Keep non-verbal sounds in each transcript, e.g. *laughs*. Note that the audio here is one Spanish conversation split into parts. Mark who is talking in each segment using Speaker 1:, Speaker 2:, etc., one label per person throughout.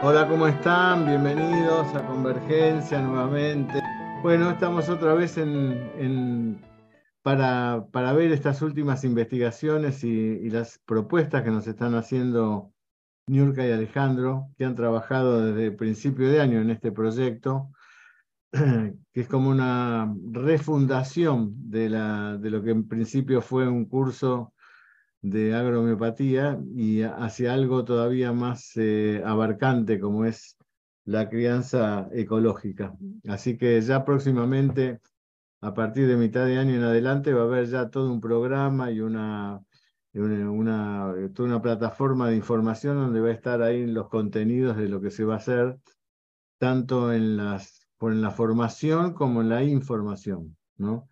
Speaker 1: Hola, ¿cómo están? Bienvenidos a Convergencia nuevamente. Bueno, estamos otra vez en, para, para, ver estas últimas investigaciones y, las propuestas que nos están haciendo Niurka y Alejandro, que han trabajado desde principio de año en este proyecto, *clears throat* que es como una refundación de, la, de lo que en principio fue un curso de agromiopatía y hacia algo todavía más eh, abarcante como es la crianza ecológica. Así que ya próximamente, a partir de mitad de año en adelante, va a haber ya todo un programa y una, una, toda una plataforma de información donde va a estar ahí los contenidos de lo que se va a hacer, tanto en, las, en la formación como en la información. ¿no?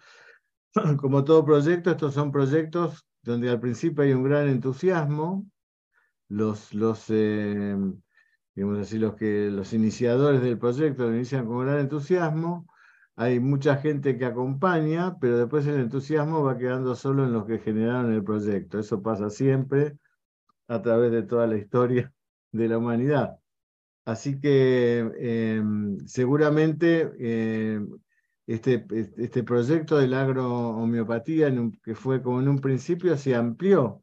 Speaker 1: *clears throat* Como todo proyecto, estos son proyectos donde al principio hay un gran entusiasmo, los, los, eh, digamos así, los, que, los iniciadores del proyecto lo inician con gran entusiasmo, hay mucha gente que acompaña, pero después el entusiasmo va quedando solo en los que generaron el proyecto. Eso pasa siempre a través de toda la historia de la humanidad. Así que em, seguramente em, este, este proyecto de la agrohomeopatía, que fue como en un principio, se amplió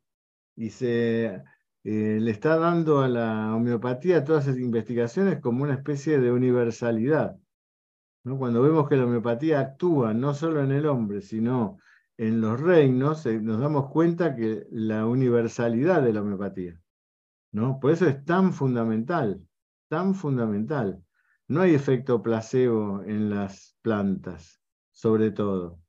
Speaker 1: y se eh, le está dando a la homeopatía todas esas investigaciones como una especie de universalidad. ¿no? Cuando vemos que la homeopatía actúa no solo en el hombre, sino en los reinos, eh, nos damos cuenta que la universalidad de la homeopatía. ¿no? Por eso es tan fundamental, tan fundamental. No hay efecto placebo en las plantas, sobre todo,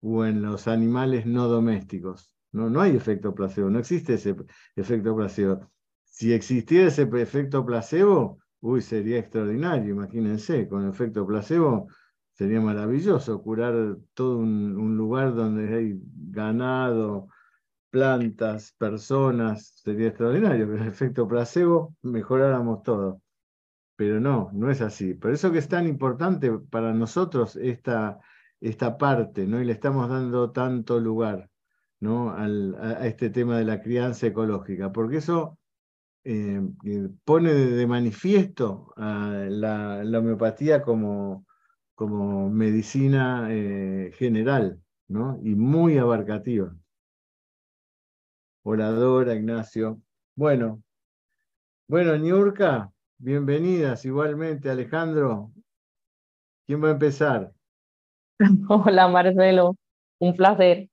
Speaker 1: o en los animales no domésticos. No, no hay efecto placebo, no existe ese efecto placebo. Si existiera ese efecto placebo, uy, sería extraordinario, imagínense, con efecto placebo sería maravilloso curar todo un, un lugar donde hay ganado, plantas, personas, sería extraordinario, con el efecto placebo mejoráramos todo pero no, no es así. Por eso que es tan importante para nosotros esta, esta parte, ¿no? Y le estamos dando tanto lugar, ¿no? Al, a, este tema de la crianza ecológica, porque eso eh, eh, pone de manifiesto la, homeopatía como, como medicina eh, general, ¿no? Y muy abarcativa. Oradora, Ignacio. Bueno, bueno, Niurka, Bienvenidas igualmente, Alejandro. ¿Quién va a empezar? *laughs*
Speaker 2: Hola, Marcelo. Un placer.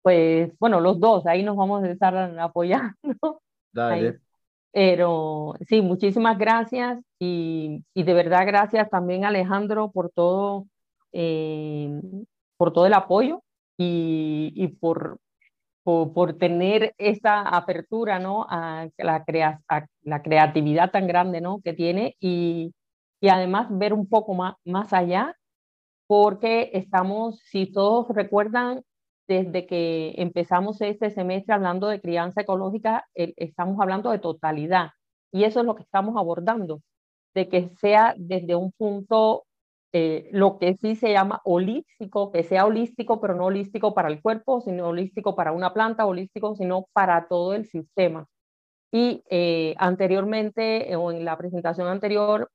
Speaker 2: Pues bueno, los dos, ahí nos vamos a estar apoyando.
Speaker 1: Dale.
Speaker 2: Pero sí, muchísimas gracias y, y, de verdad gracias también Alejandro por todo, eh, por todo el apoyo y, y por, por, tener esa apertura ¿no? a, la crea la creatividad tan grande ¿no? que tiene y, y además ver un poco más, más allá, porque estamos, si todos recuerdan, desde que empezamos este semestre hablando de crianza ecológica, estamos hablando de totalidad y eso es lo que estamos abordando, de que sea desde un punto eh, lo que sí se llama holístico, que sea holístico, pero no holístico para el cuerpo, sino holístico para una planta, holístico, sino para todo el sistema. Y eh, anteriormente, o en la presentación anterior,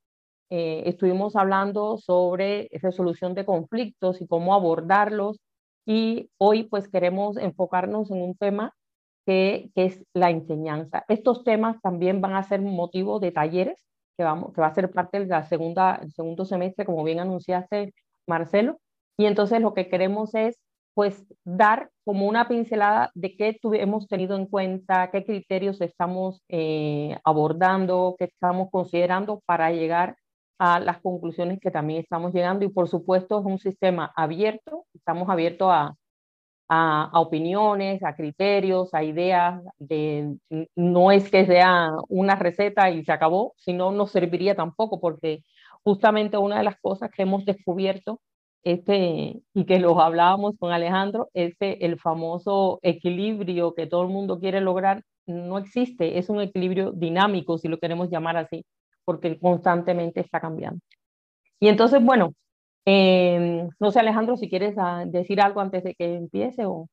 Speaker 2: eh, estuvimos hablando sobre resolución de conflictos y cómo abordarlos. Y hoy pues queremos enfocarnos en un tema que, que es la enseñanza. Estos temas también van a ser motivo de talleres que, vamos, va a ser parte del la segunda, segundo semestre, como bien anunciaste, Marcelo. Y entonces lo que queremos es pues dar como una pincelada de qué hemos tenido en cuenta, qué criterios estamos eh, abordando, qué estamos considerando para llegar a las conclusiones que también estamos llegando. Y por supuesto es un sistema abierto, estamos abiertos a, a, opiniones, a criterios, a ideas. De, no es que sea una receta y se acabó, sino no serviría tampoco, porque justamente una de las cosas que hemos descubierto este, y que los hablábamos con Alejandro, es que el famoso equilibrio que todo el mundo quiere lograr no existe, es un equilibrio dinámico, si lo queremos llamar así, porque constantemente está cambiando. Y entonces, bueno, eh, no sé, Alejandro, si quieres ah, decir algo antes de que empiece o...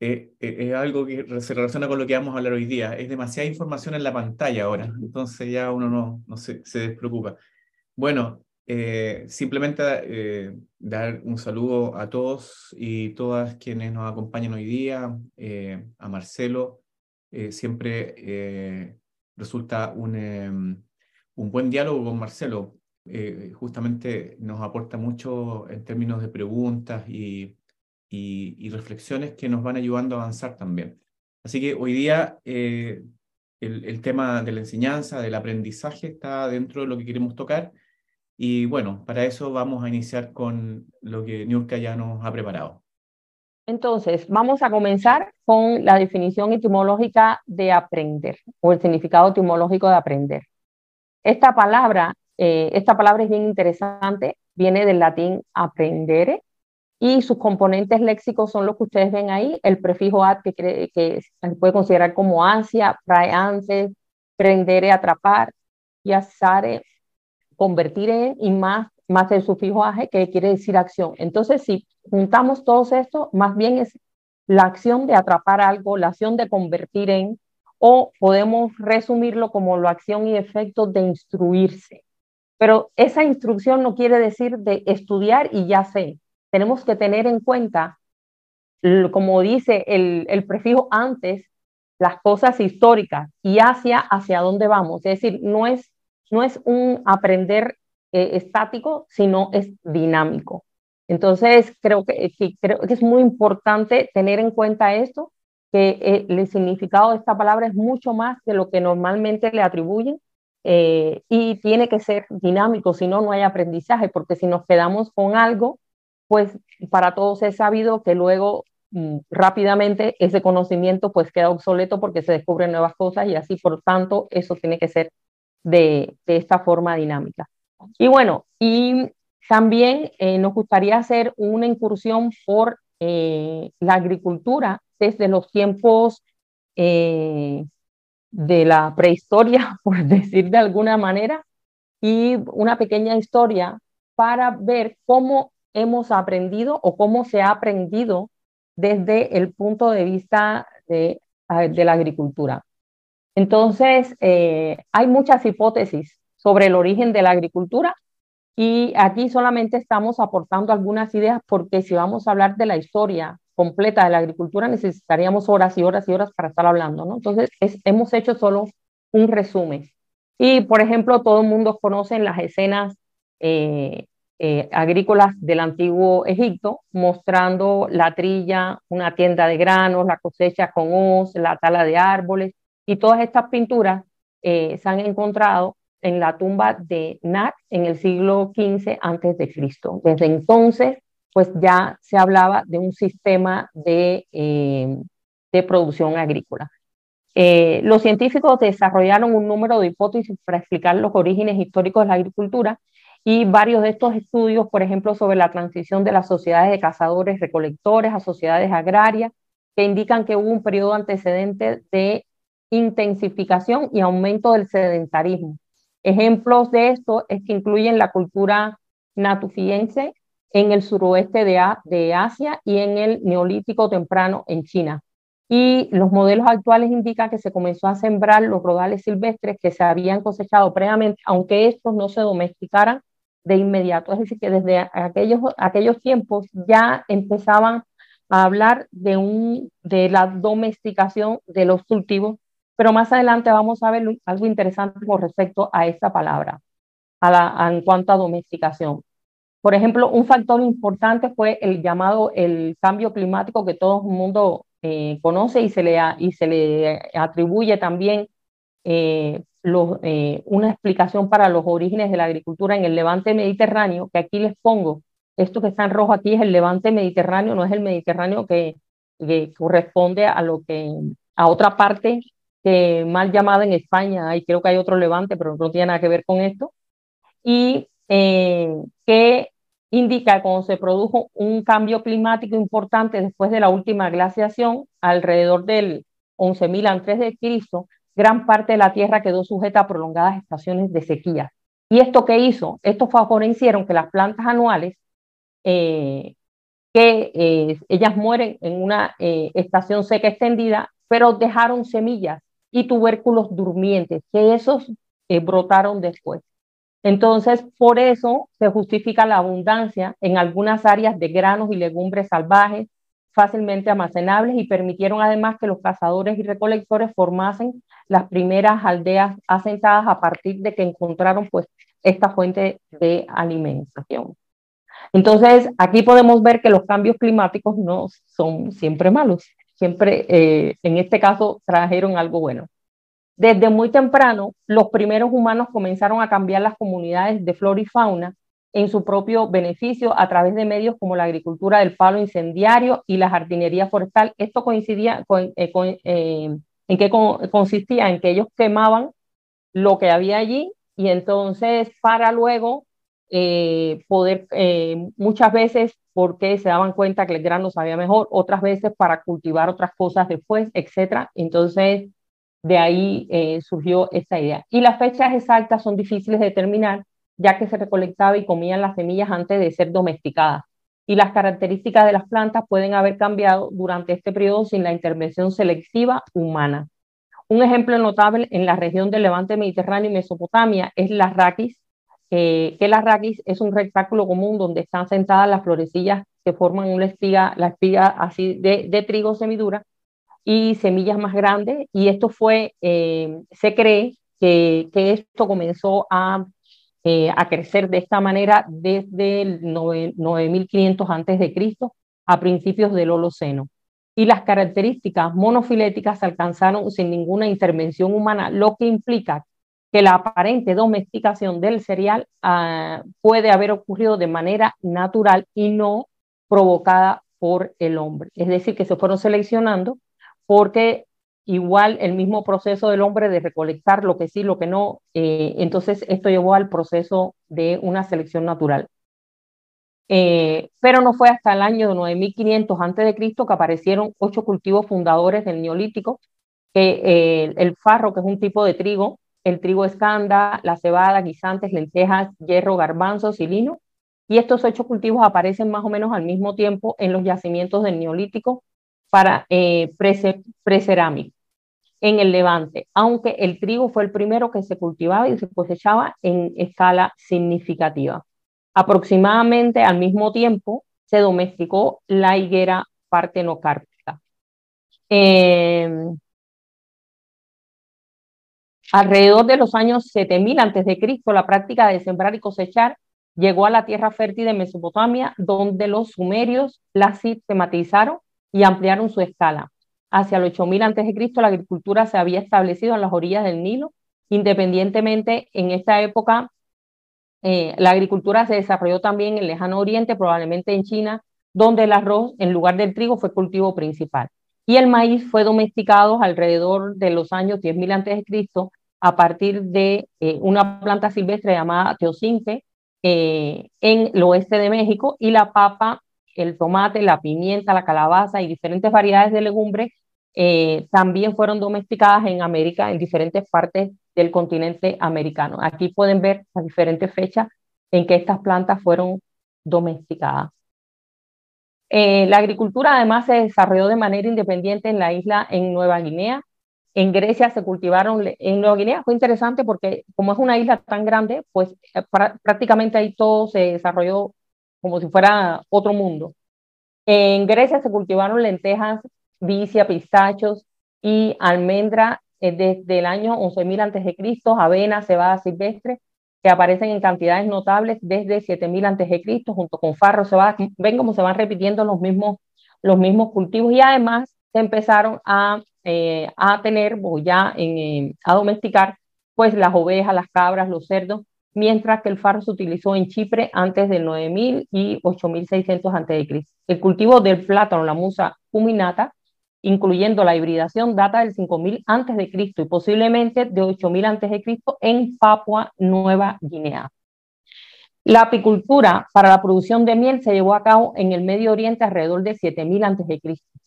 Speaker 3: eh, eh, es algo que se relaciona con lo que vamos a hablar hoy día. Es demasiada información en la pantalla ahora, entonces ya uno no, no se, se despreocupa. Bueno, eh, simplemente dar un saludo a todos y todas quienes nos acompañan hoy día, a Marcelo. siempre resulta un, em, un buen diálogo con Marcelo. Justamente nos aporta mucho en términos de preguntas y y, reflexiones que nos van ayudando a avanzar también. Así que hoy día eh, el, tema de la enseñanza, del aprendizaje está dentro de lo que queremos tocar. Y bueno, para eso vamos a iniciar con lo que Niurka ya nos ha preparado.
Speaker 2: Entonces, vamos a comenzar con la definición etimológica de aprender o el significado etimológico de aprender. Esta palabra, eh, esta palabra es bien interesante, viene del latín aprendere, y sus componentes léxicos son los que ustedes ven ahí, el prefijo ad que, se puede considerar como ansia, prae antes, prendere, atrapar, y asare, convertir en, y más, más el sufijo age, que quiere decir acción. Entonces, si juntamos todos esto, más bien es la acción de atrapar algo, la acción de convertir en, o podemos resumirlo como la acción y efecto de instruirse. Pero esa instrucción no quiere decir de estudiar y ya sé, tenemos que tener en cuenta, como dice el, prefijo antes, las cosas históricas y hacia hacia dónde vamos. Es decir, no es, no es un aprender eh, estático, sino es dinámico. Entonces, creo que, creo que es muy importante tener en cuenta esto, que eh, el significado de esta palabra es mucho más de lo que normalmente le atribuyen eh, y tiene que ser dinámico, si no, no hay aprendizaje, porque si nos quedamos con algo pues para todos es sabido que luego mm, rápidamente ese conocimiento pues queda obsoleto porque se descubren nuevas cosas y así, por tanto, eso tiene que ser de, esta forma dinámica. Y bueno, y también eh, nos gustaría hacer una incursión por eh, la agricultura desde los tiempos eh, de la prehistoria, *laughs* por decir de alguna manera, y una pequeña historia para ver cómo hemos aprendido o cómo se ha aprendido desde el punto de vista de, la agricultura. Entonces, eh, hay muchas hipótesis sobre el origen de la agricultura y aquí solamente estamos aportando algunas ideas porque si vamos a hablar de la historia completa de la agricultura necesitaríamos horas y horas y horas para estar hablando, ¿no? Entonces, hemos hecho solo un resumen. Y, por ejemplo, todo el mundo conoce las escenas eh, eh, agrícolas del antiguo Egipto, mostrando la trilla, una tienda de granos, la cosecha con hoz, la tala de árboles, y todas estas pinturas eh, se han encontrado en la tumba de Nat en el siglo XV antes de Cristo. Desde entonces, pues ya se hablaba de un sistema de, eh, producción agrícola. los científicos desarrollaron un número de hipótesis para explicar los orígenes históricos de la agricultura y varios de estos estudios, por ejemplo, sobre la transición de las sociedades de cazadores recolectores a sociedades agrarias, que indican que hubo un periodo antecedente de intensificación y aumento del sedentarismo. Ejemplos de esto es que incluyen la cultura natufiense en el suroeste de, Asia y en el neolítico temprano en China. Y los modelos actuales indican que se comenzó a sembrar los rodales silvestres que se habían cosechado previamente, aunque estos no se domesticaran de inmediato. Es decir, que desde aquellos, aquellos tiempos ya empezaban a hablar de, un, de la domesticación de los cultivos, pero más adelante vamos a ver algo interesante con respecto a esta palabra, a la, en cuanto a domesticación. Por ejemplo, un factor importante fue el llamado el cambio climático que todo el mundo eh, conoce y se, le, y se le atribuye también eh, eh, una explicación para los orígenes de la agricultura en el levante mediterráneo, que aquí les pongo, esto que está en rojo aquí es el levante mediterráneo, no es el mediterráneo que, corresponde a lo que, a otra parte que mal llamada en España, y creo que hay otro levante, pero no tiene nada que ver con esto, y eh, que indica cuando se produjo un cambio climático importante después de la última glaciación, alrededor del 11.000 antes de Cristo, gran parte de la tierra quedó sujeta a prolongadas estaciones de sequía. ¿Y esto qué hizo? Estos favorecieron que las plantas anuales eh, que eh, ellas mueren en una estación seca extendida, pero dejaron semillas y tubérculos durmientes, que esos brotaron después. Entonces, por eso se justifica la abundancia en algunas áreas de granos y legumbres salvajes fácilmente almacenables y permitieron además que los cazadores y recolectores formasen las primeras aldeas asentadas a partir de que encontraron pues esta fuente de alimentación. Entonces, aquí podemos ver que los cambios climáticos no son siempre malos, siempre eh, en este caso trajeron algo bueno. Desde muy temprano, los primeros humanos comenzaron a cambiar las comunidades de flora y fauna en su propio beneficio a través de medios como la agricultura del palo incendiario y la jardinería forestal. Esto coincidía con, eh, eh, en qué consistía en que ellos quemaban lo que había allí y entonces para luego eh, poder muchas veces porque se daban cuenta que el grano sabía mejor, otras veces para cultivar otras cosas después, etcétera. Entonces de ahí surgió esta idea. Y las fechas exactas son difíciles de determinar, ya que se recolectaba y comían las semillas antes de ser domesticadas. Y las características de las plantas pueden haber cambiado durante este periodo sin la intervención selectiva humana. Un ejemplo notable en la región del Levante Mediterráneo y Mesopotamia es la raquis, que la raquis es un rectángulo común donde están sentadas las florecillas que forman una espiga, la espiga así de trigo semidura y semillas más grandes. Y esto fue, eh, se cree que, que, esto comenzó a eh, a crecer de esta manera desde el 9500 antes de Cristo a principios del Holoceno. Y las características monofiléticas se alcanzaron sin ninguna intervención humana, lo que implica que la aparente domesticación del cereal ah, puede haber ocurrido de manera natural y no provocada por el hombre. Es decir, que se fueron seleccionando porque igual el mismo proceso del hombre de recolectar lo que sí, lo que no. Eh, entonces, esto llevó al proceso de una selección natural. Eh, pero no fue hasta el año 9500 a.C. que aparecieron ocho cultivos fundadores del Neolítico, que eh, el farro, que es un tipo de trigo, el trigo escanda, la cebada, guisantes, lentejas, hierro, garbanzos y lino. Y estos ocho cultivos aparecen más o menos al mismo tiempo en los yacimientos del Neolítico para eh, precerámico en el Levante, aunque el trigo fue el primero que se cultivaba y se cosechaba en escala significativa. Aproximadamente al mismo tiempo se domesticó la higuera partenocárpica. Eh, alrededor de los años 7000 a.C., la práctica de sembrar y cosechar llegó a la tierra fértil de Mesopotamia, donde los sumerios la sistematizaron y ampliaron su escala hacia el 8000 a.C., la agricultura se había establecido en las orillas del Nilo. Independientemente, en esta época, eh, la agricultura se desarrolló también en el lejano oriente, probablemente en China, donde el arroz, en lugar del trigo, fue cultivo principal. Y el maíz fue domesticado alrededor de los años 10.000 a.C. a partir de eh, una planta silvestre llamada teocinque eh, en el oeste de México y la papa el tomate, la pimienta, la calabaza y diferentes variedades de legumbres eh, también fueron domesticadas en América, en diferentes partes del continente americano. Aquí pueden ver las diferentes fechas en que estas plantas fueron domesticadas. Eh, la agricultura además se desarrolló de manera independiente en la isla en Nueva Guinea. En Grecia se cultivaron, en Nueva Guinea fue interesante porque como es una isla tan grande, pues eh, prácticamente ahí todo se desarrolló como si fuera otro mundo. En Grecia se cultivaron lentejas, vicia, pistachos y almendra eh, desde el año 11.000 a.C., avena, cebada silvestre, que aparecen en cantidades notables desde 7.000 a.C., junto con farro, cebada. Ven cómo se van repitiendo los mismos, los mismos cultivos y además se empezaron a, eh, a tener, o ya en, a domesticar, pues las ovejas, las cabras, los cerdos, mientras que el farro se utilizó en Chipre antes del 9000 y 8600 a.C. El cultivo del plátano, la musa cuminata, incluyendo la hibridación, data del 5000 a.C. y posiblemente de 8000 a.C. en Papua Nueva Guinea. La apicultura para la producción de miel se llevó a cabo en el Medio Oriente alrededor de 7000 a.C.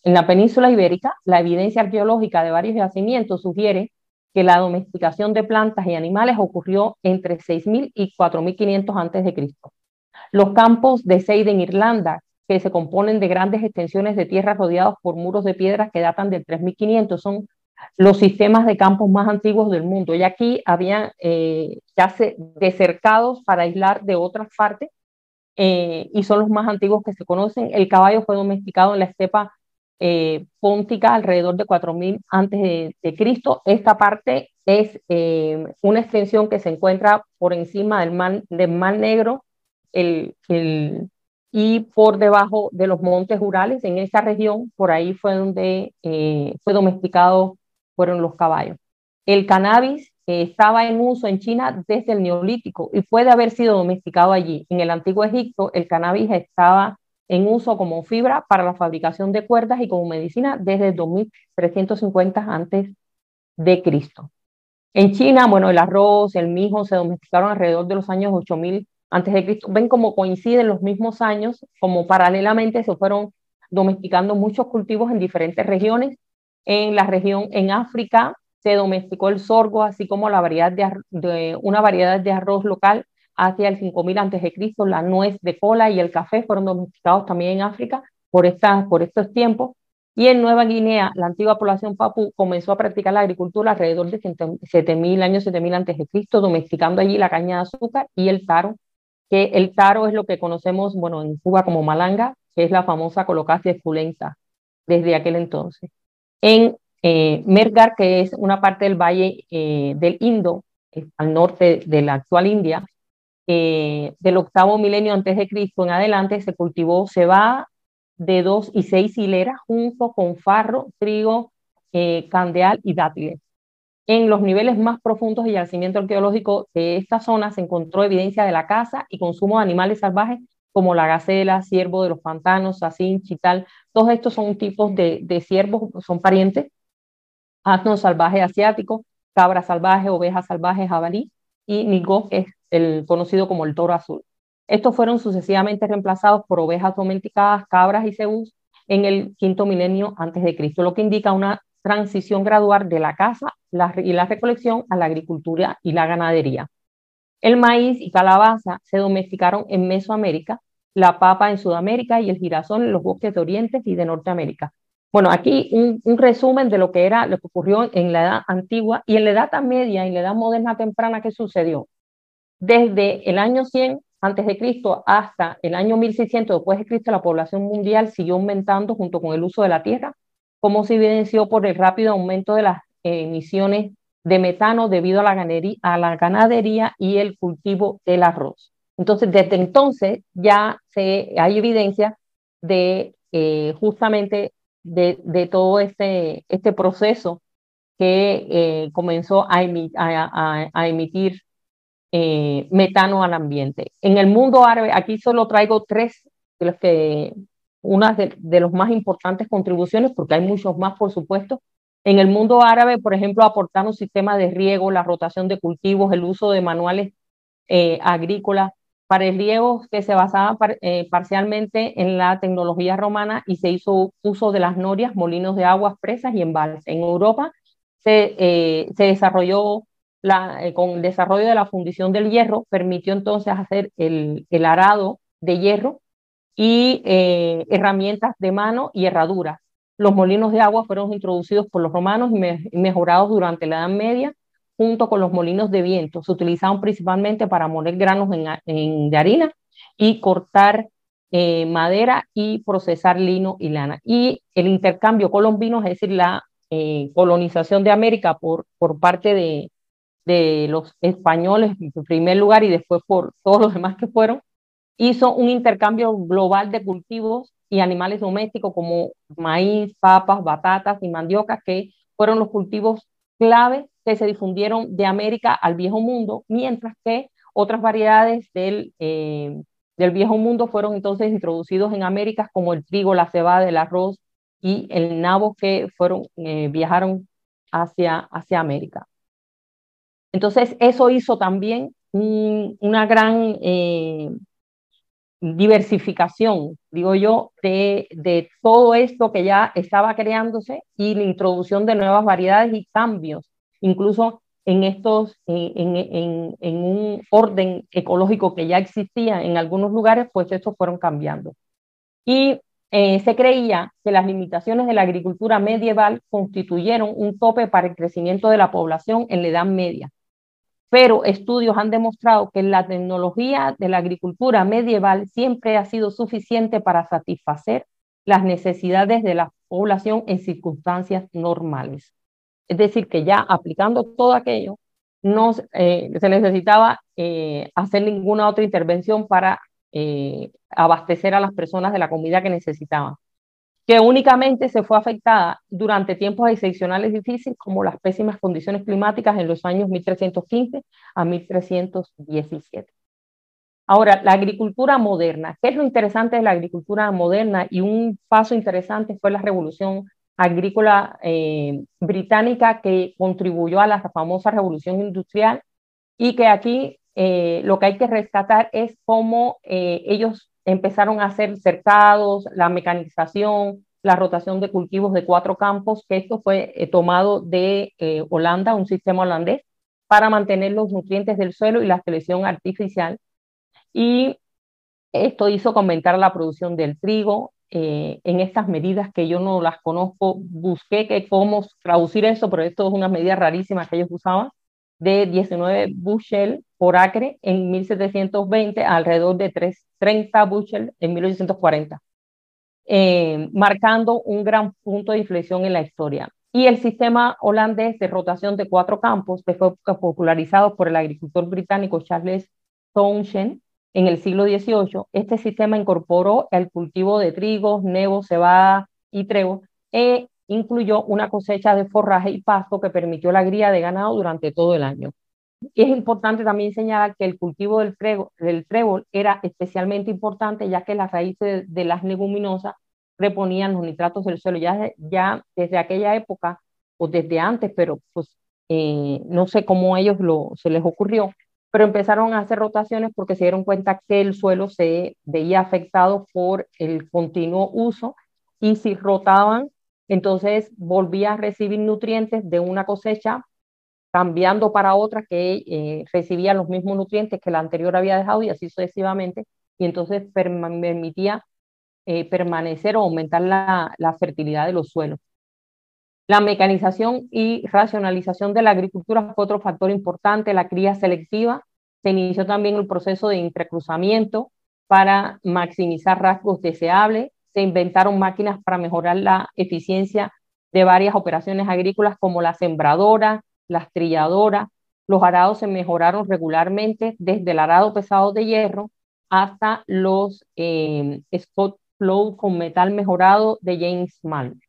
Speaker 2: En la península ibérica, la evidencia arqueológica de varios yacimientos sugiere la domesticación de plantas y animales ocurrió entre 6.000 y 4.500 a.C. Los campos de Seide en Irlanda, que se componen de grandes extensiones de tierra rodeados por muros de piedra que datan del 3500. Son los sistemas de campos más antiguos del mundo. Y aquí había eh, ya se, desercados para aislar de otras partes eh, y son los más antiguos que se conocen. El caballo fue domesticado en la estepa eh, póntica alrededor de 4000 antes de, Cristo. Esta parte es eh, una extensión que se encuentra por encima del mar, Negro y por debajo de los montes Urales. En esa región, por ahí fue donde eh, fue domesticado, fueron los caballos. El cannabis estaba en uso en China desde el Neolítico y puede haber sido domesticado allí. En el antiguo Egipto, el cannabis estaba en uso como fibra para la fabricación de cuerdas y como medicina desde 2350 antes. En China, bueno, el arroz, el mijo se domesticaron alrededor de los años 8000 antes de Cristo. Ven cómo coinciden los mismos años, como paralelamente se fueron domesticando muchos cultivos en diferentes regiones. En la región, en África, se domesticó el sorgo, así como la variedad de, una variedad de arroz local hacia el 5000 a.C., la nuez de cola y el café fueron domesticados también en África por, por estos tiempos. Y en Nueva Guinea, la antigua población papú comenzó a practicar la agricultura alrededor de 7000 años 7000 a.C., domesticando allí la caña de azúcar y el taro, que el taro es lo que conocemos, bueno, en Cuba como malanga, que es la famosa colocasia esculenta desde aquel entonces. En eh, Mergar, que es una parte del valle eh, del Indo, al norte de la actual India, eh, del octavo milenio antes de Cristo en adelante se cultivó cebada de dos y seis hileras junto con farro, trigo, eh, candeal y dátiles. En los niveles más profundos del yacimiento arqueológico de esta zona se encontró evidencia de la caza y consumo de animales salvajes como la gacela, ciervo de los pantanos, sacín, chital. Todos estos son tipos de, de ciervos, son parientes. Asno salvaje asiático, cabra salvaje, oveja salvaje, jabalí y nigó, que es el conocido como el toro azul. Estos fueron sucesivamente reemplazados por ovejas domesticadas, cabras y cebús en el quinto milenio antes de Cristo, lo que indica una transición gradual de la caza y la recolección a la agricultura y la ganadería. El maíz y calabaza se domesticaron en Mesoamérica, la papa en Sudamérica y el girasol en los bosques de Oriente y de Norteamérica. Bueno, aquí un, resumen de lo que era lo que ocurrió en la edad antigua y en la edad media en la edad moderna temprana que sucedió. Desde el año 100 antes de Cristo hasta el año 1600 después de Cristo, la población mundial siguió aumentando junto con el uso de la tierra, como se evidenció por el rápido aumento de las emisiones de metano debido a la, ganadería, y el cultivo del arroz. Entonces, desde entonces ya se, hay evidencia de eh, justamente de, todo este, este proceso que eh, comenzó a, emitir eh, metano al ambiente. En el mundo árabe, aquí solo traigo tres de los que, una de, de los más importantes contribuciones, porque hay muchos más, por supuesto. En el mundo árabe, por ejemplo, aportaron sistemas de riego, la rotación de cultivos, el uso de manuales eh, agrícolas para el riego que se basaba eh, parcialmente en la tecnología romana y se hizo uso de las norias, molinos de aguas, presas y embalses. En Europa se, se desarrolló eh, con el desarrollo de la fundición del hierro, permitió entonces hacer el, el arado de hierro y eh, herramientas de mano y herraduras. Los molinos de agua fueron introducidos por los romanos y, mejorados durante la Edad Media, junto con los molinos de viento. Se utilizaban principalmente para moler granos en, de harina y cortar eh, madera y procesar lino y lana. Y el intercambio colombino, es decir, la colonización de América por, por parte de, de los españoles en primer lugar y después por todos los demás que fueron, hizo un intercambio global de cultivos y animales domésticos como maíz, papas, batatas y mandioca, que fueron los cultivos clave que se difundieron de América al viejo mundo, mientras que otras variedades del, eh, del viejo mundo fueron entonces introducidos en América, como el trigo, la cebada, el arroz y el nabo, que fueron, eh, viajaron hacia, hacia América. Entonces, eso hizo también una gran eh, diversificación, digo yo, de, todo esto que ya estaba creándose y la introducción de nuevas variedades y cambios, incluso en estos, en un orden ecológico que ya existía en algunos lugares, pues estos fueron cambiando. Y eh, se creía que las limitaciones de la agricultura medieval constituyeron un tope para el crecimiento de la población en la Edad Media. Pero estudios han demostrado que la tecnología de la agricultura medieval siempre ha sido suficiente para satisfacer las necesidades de la población en circunstancias normales. Es decir, que ya aplicando todo aquello, no eh, se necesitaba eh, hacer ninguna otra intervención para eh, abastecer a las personas de la comida que necesitaban, que únicamente se fue afectada durante tiempos excepcionales difíciles como las pésimas condiciones climáticas en los años 1315 a 1317. Ahora, la agricultura moderna. ¿Qué es lo interesante de la agricultura moderna? Y un paso interesante fue la revolución agrícola eh, británica que contribuyó a la famosa revolución industrial y que aquí eh, lo que hay que rescatar es cómo eh, ellos empezaron a hacer cercados, la mecanización, la rotación de cultivos de cuatro campos, que esto fue tomado de Holanda, un sistema holandés, para mantener los nutrientes del suelo y la selección artificial y esto hizo aumentar la producción del trigo. Eh, en estas medidas que yo no las conozco, busqué que cómo traducir eso, pero esto es una medida rarísima que ellos usaban, de 19 bushel por acre en 1720 alrededor de 3, 30 bushel en 1840, eh, marcando un gran punto de inflexión en la historia. Y el sistema holandés de rotación de cuatro campos, que fue popularizado por el agricultor británico Charles Townshend, en el siglo XVIII, este sistema incorporó el cultivo de trigo, nevo, cebada y trevo e incluyó una cosecha de forraje y pasto que permitió la cría de ganado durante todo el año. Es importante también señalar que el cultivo del, del trébol era especialmente importante ya que las raíces de, las leguminosas reponían los nitratos del suelo. Ya, desde aquella época, o desde antes, pero pues eh, no sé cómo a ellos lo, se les ocurrió, pero empezaron a hacer rotaciones porque se dieron cuenta que el suelo se veía afectado por el continuo uso y si rotaban, entonces volvía a recibir nutrientes de una cosecha cambiando para otra que eh, recibía los mismos nutrientes que la anterior había dejado y así sucesivamente, y entonces permitía eh, permanecer o aumentar la, la fertilidad de los suelos. La mecanización y racionalización de la agricultura fue otro factor importante, la cría selectiva. Se inició también el proceso de entrecruzamiento para maximizar rasgos deseables. Se inventaron máquinas para mejorar la eficiencia de varias operaciones agrícolas como la sembradora, las trilladoras. Los arados se mejoraron regularmente desde el arado pesado de hierro hasta los eh, Scott Flow con metal mejorado de James Malm.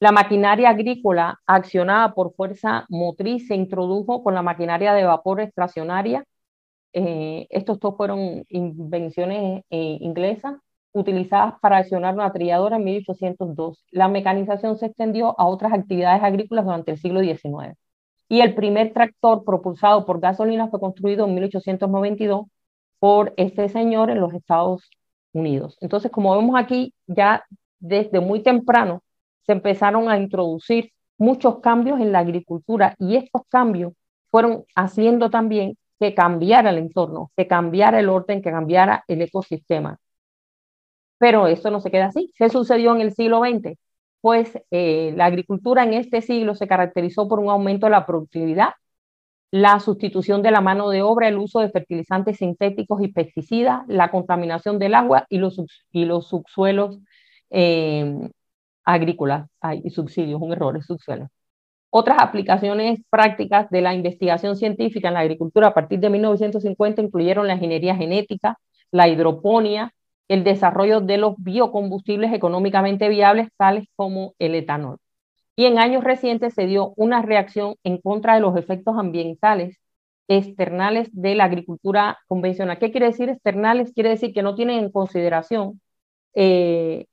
Speaker 2: La maquinaria agrícola accionada por fuerza motriz se introdujo con la maquinaria de vapor extraccionaria. Eh, estos dos fueron invenciones eh, inglesas utilizadas para accionar una trilladora en 1802. La mecanización se extendió a otras actividades agrícolas durante el siglo XIX. Y el primer tractor propulsado por gasolina fue construido en 1892 por este señor en los Estados Unidos. Entonces, como vemos aquí, ya desde muy temprano se empezaron a introducir muchos cambios en la agricultura y estos cambios fueron haciendo también que cambiara el entorno, que cambiara el orden, que cambiara el ecosistema. Pero esto no se queda así. ¿Qué sucedió en el siglo XX? Pues eh, la agricultura en este siglo se caracterizó por un aumento de la productividad, la sustitución de la mano de obra, el uso de fertilizantes sintéticos y pesticidas, la contaminación del agua y los, y los subsuelos eh, agrícolas y subsidios, un error, es subsuelo. Otras aplicaciones prácticas de la investigación científica en la agricultura a partir de 1950 incluyeron la ingeniería genética, la hidroponía, el desarrollo de los biocombustibles económicamente viables, tales como el etanol. Y en años recientes se dio una reacción en contra de los efectos ambientales externales de la agricultura convencional. ¿Qué quiere decir externales? Quiere decir que no tienen en consideración eh,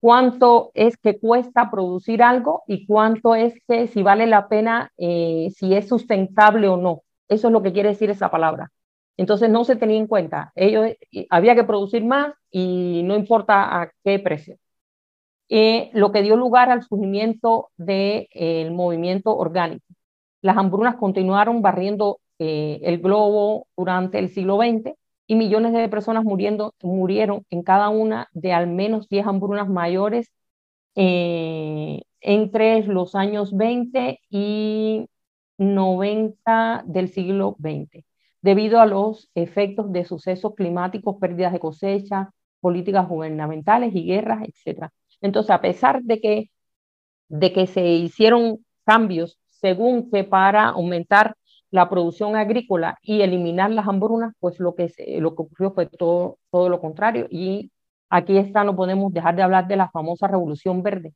Speaker 2: cuánto es que cuesta producir algo y cuánto es que si vale la pena, eh, si es sustentable o no. Eso es lo que quiere decir esa palabra. Entonces no se tenía en cuenta. Ellos, había que producir más y no importa a qué precio. Eh, lo que dio lugar al surgimiento del de, movimiento orgánico. Las hambrunas continuaron barriendo eh, el globo durante el siglo XX y millones de personas muriendo, murieron en cada una de al menos 10 hambrunas mayores eh, entre los años 20 y 90 del siglo XX, debido a los efectos de sucesos climáticos, pérdidas de cosecha, políticas gubernamentales y guerras, etc. Entonces, a pesar de que, de que se hicieron cambios según que para aumentar la producción agrícola y eliminar las hambrunas, pues lo que, lo que ocurrió fue todo, todo lo contrario. Y aquí está, no podemos dejar de hablar de la famosa Revolución Verde,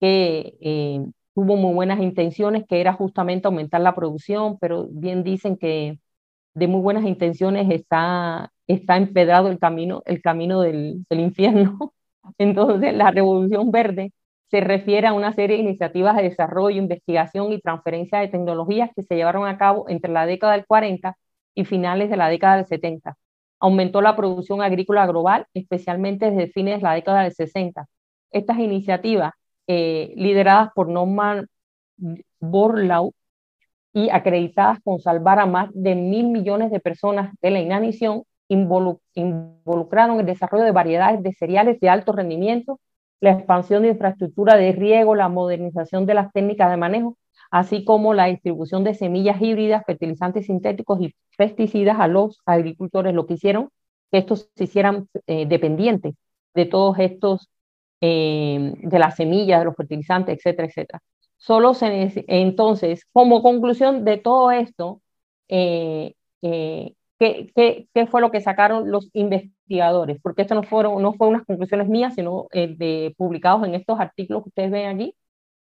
Speaker 2: que eh, tuvo muy buenas intenciones, que era justamente aumentar la producción, pero bien dicen que de muy buenas intenciones está, está empedrado el camino, el camino del, del infierno. *laughs* Entonces, la Revolución Verde se refiere a una serie de iniciativas de desarrollo, investigación y transferencia de tecnologías que se llevaron a cabo entre la década del 40 y finales de la década del 70. Aumentó la producción agrícola global, especialmente desde fines de la década del 60. Estas iniciativas, eh, lideradas por Norman Borlaug y acreditadas con salvar a más de mil millones de personas de la inanición, involucraron el desarrollo de variedades de cereales de alto rendimiento la expansión de infraestructura de riego, la modernización de las técnicas de manejo, así como la distribución de semillas híbridas, fertilizantes sintéticos y pesticidas a los agricultores, lo que hicieron que estos se hicieran eh, dependientes de todos estos, eh, de las semillas, de los fertilizantes, etcétera, etcétera. Solo se, entonces, como conclusión de todo esto, eh, ¿Qué, qué, fue lo que sacaron los investigadores? Porque esto no fueron no fue unas conclusiones mías, sino eh, de, publicados en estos artículos que ustedes ven allí.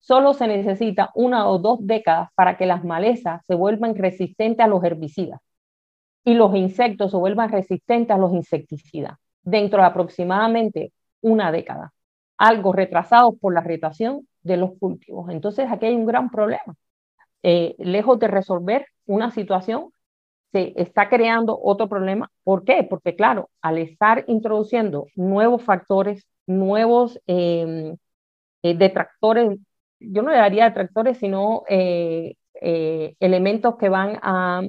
Speaker 2: Solo se necesita una o dos décadas para que las malezas se vuelvan resistentes a los herbicidas y los insectos se vuelvan resistentes a los insecticidas dentro de aproximadamente una década, algo retrasado por la rotación de los cultivos. Entonces aquí hay un gran problema. Eh, lejos de resolver una situación, se está creando otro problema. ¿Por qué? Porque claro, al estar introduciendo nuevos factores, nuevos em, eh, detractores, yo no le daría detractores, sino eh, elementos que van a,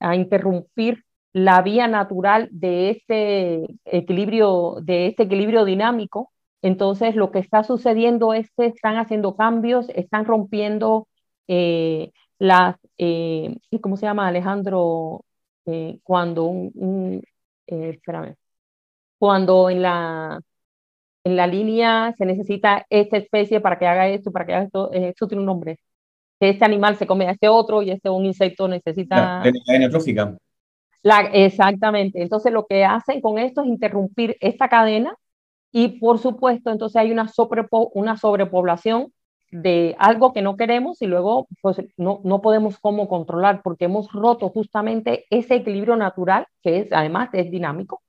Speaker 2: a, interrumpir la vía natural de este equilibrio, de este equilibrio dinámico. Entonces, lo que está sucediendo es que están haciendo cambios, están rompiendo las, eh, ¿cómo se llama Alejandro? Eh, cuando un, eh, espérame, cuando en la, en la línea se necesita esta especie para que haga esto, para que haga esto, eh, esto tiene un nombre. Este animal se come a este otro y este un insecto necesita...
Speaker 3: La cadena trófica.
Speaker 2: La, exactamente. Entonces lo que hacen con esto es interrumpir esta cadena y por supuesto entonces hay una, sobrepo, una sobrepoblación de algo que no queremos y luego pues no, no podemos cómo controlar porque hemos roto justamente ese equilibrio natural que es además es dinámico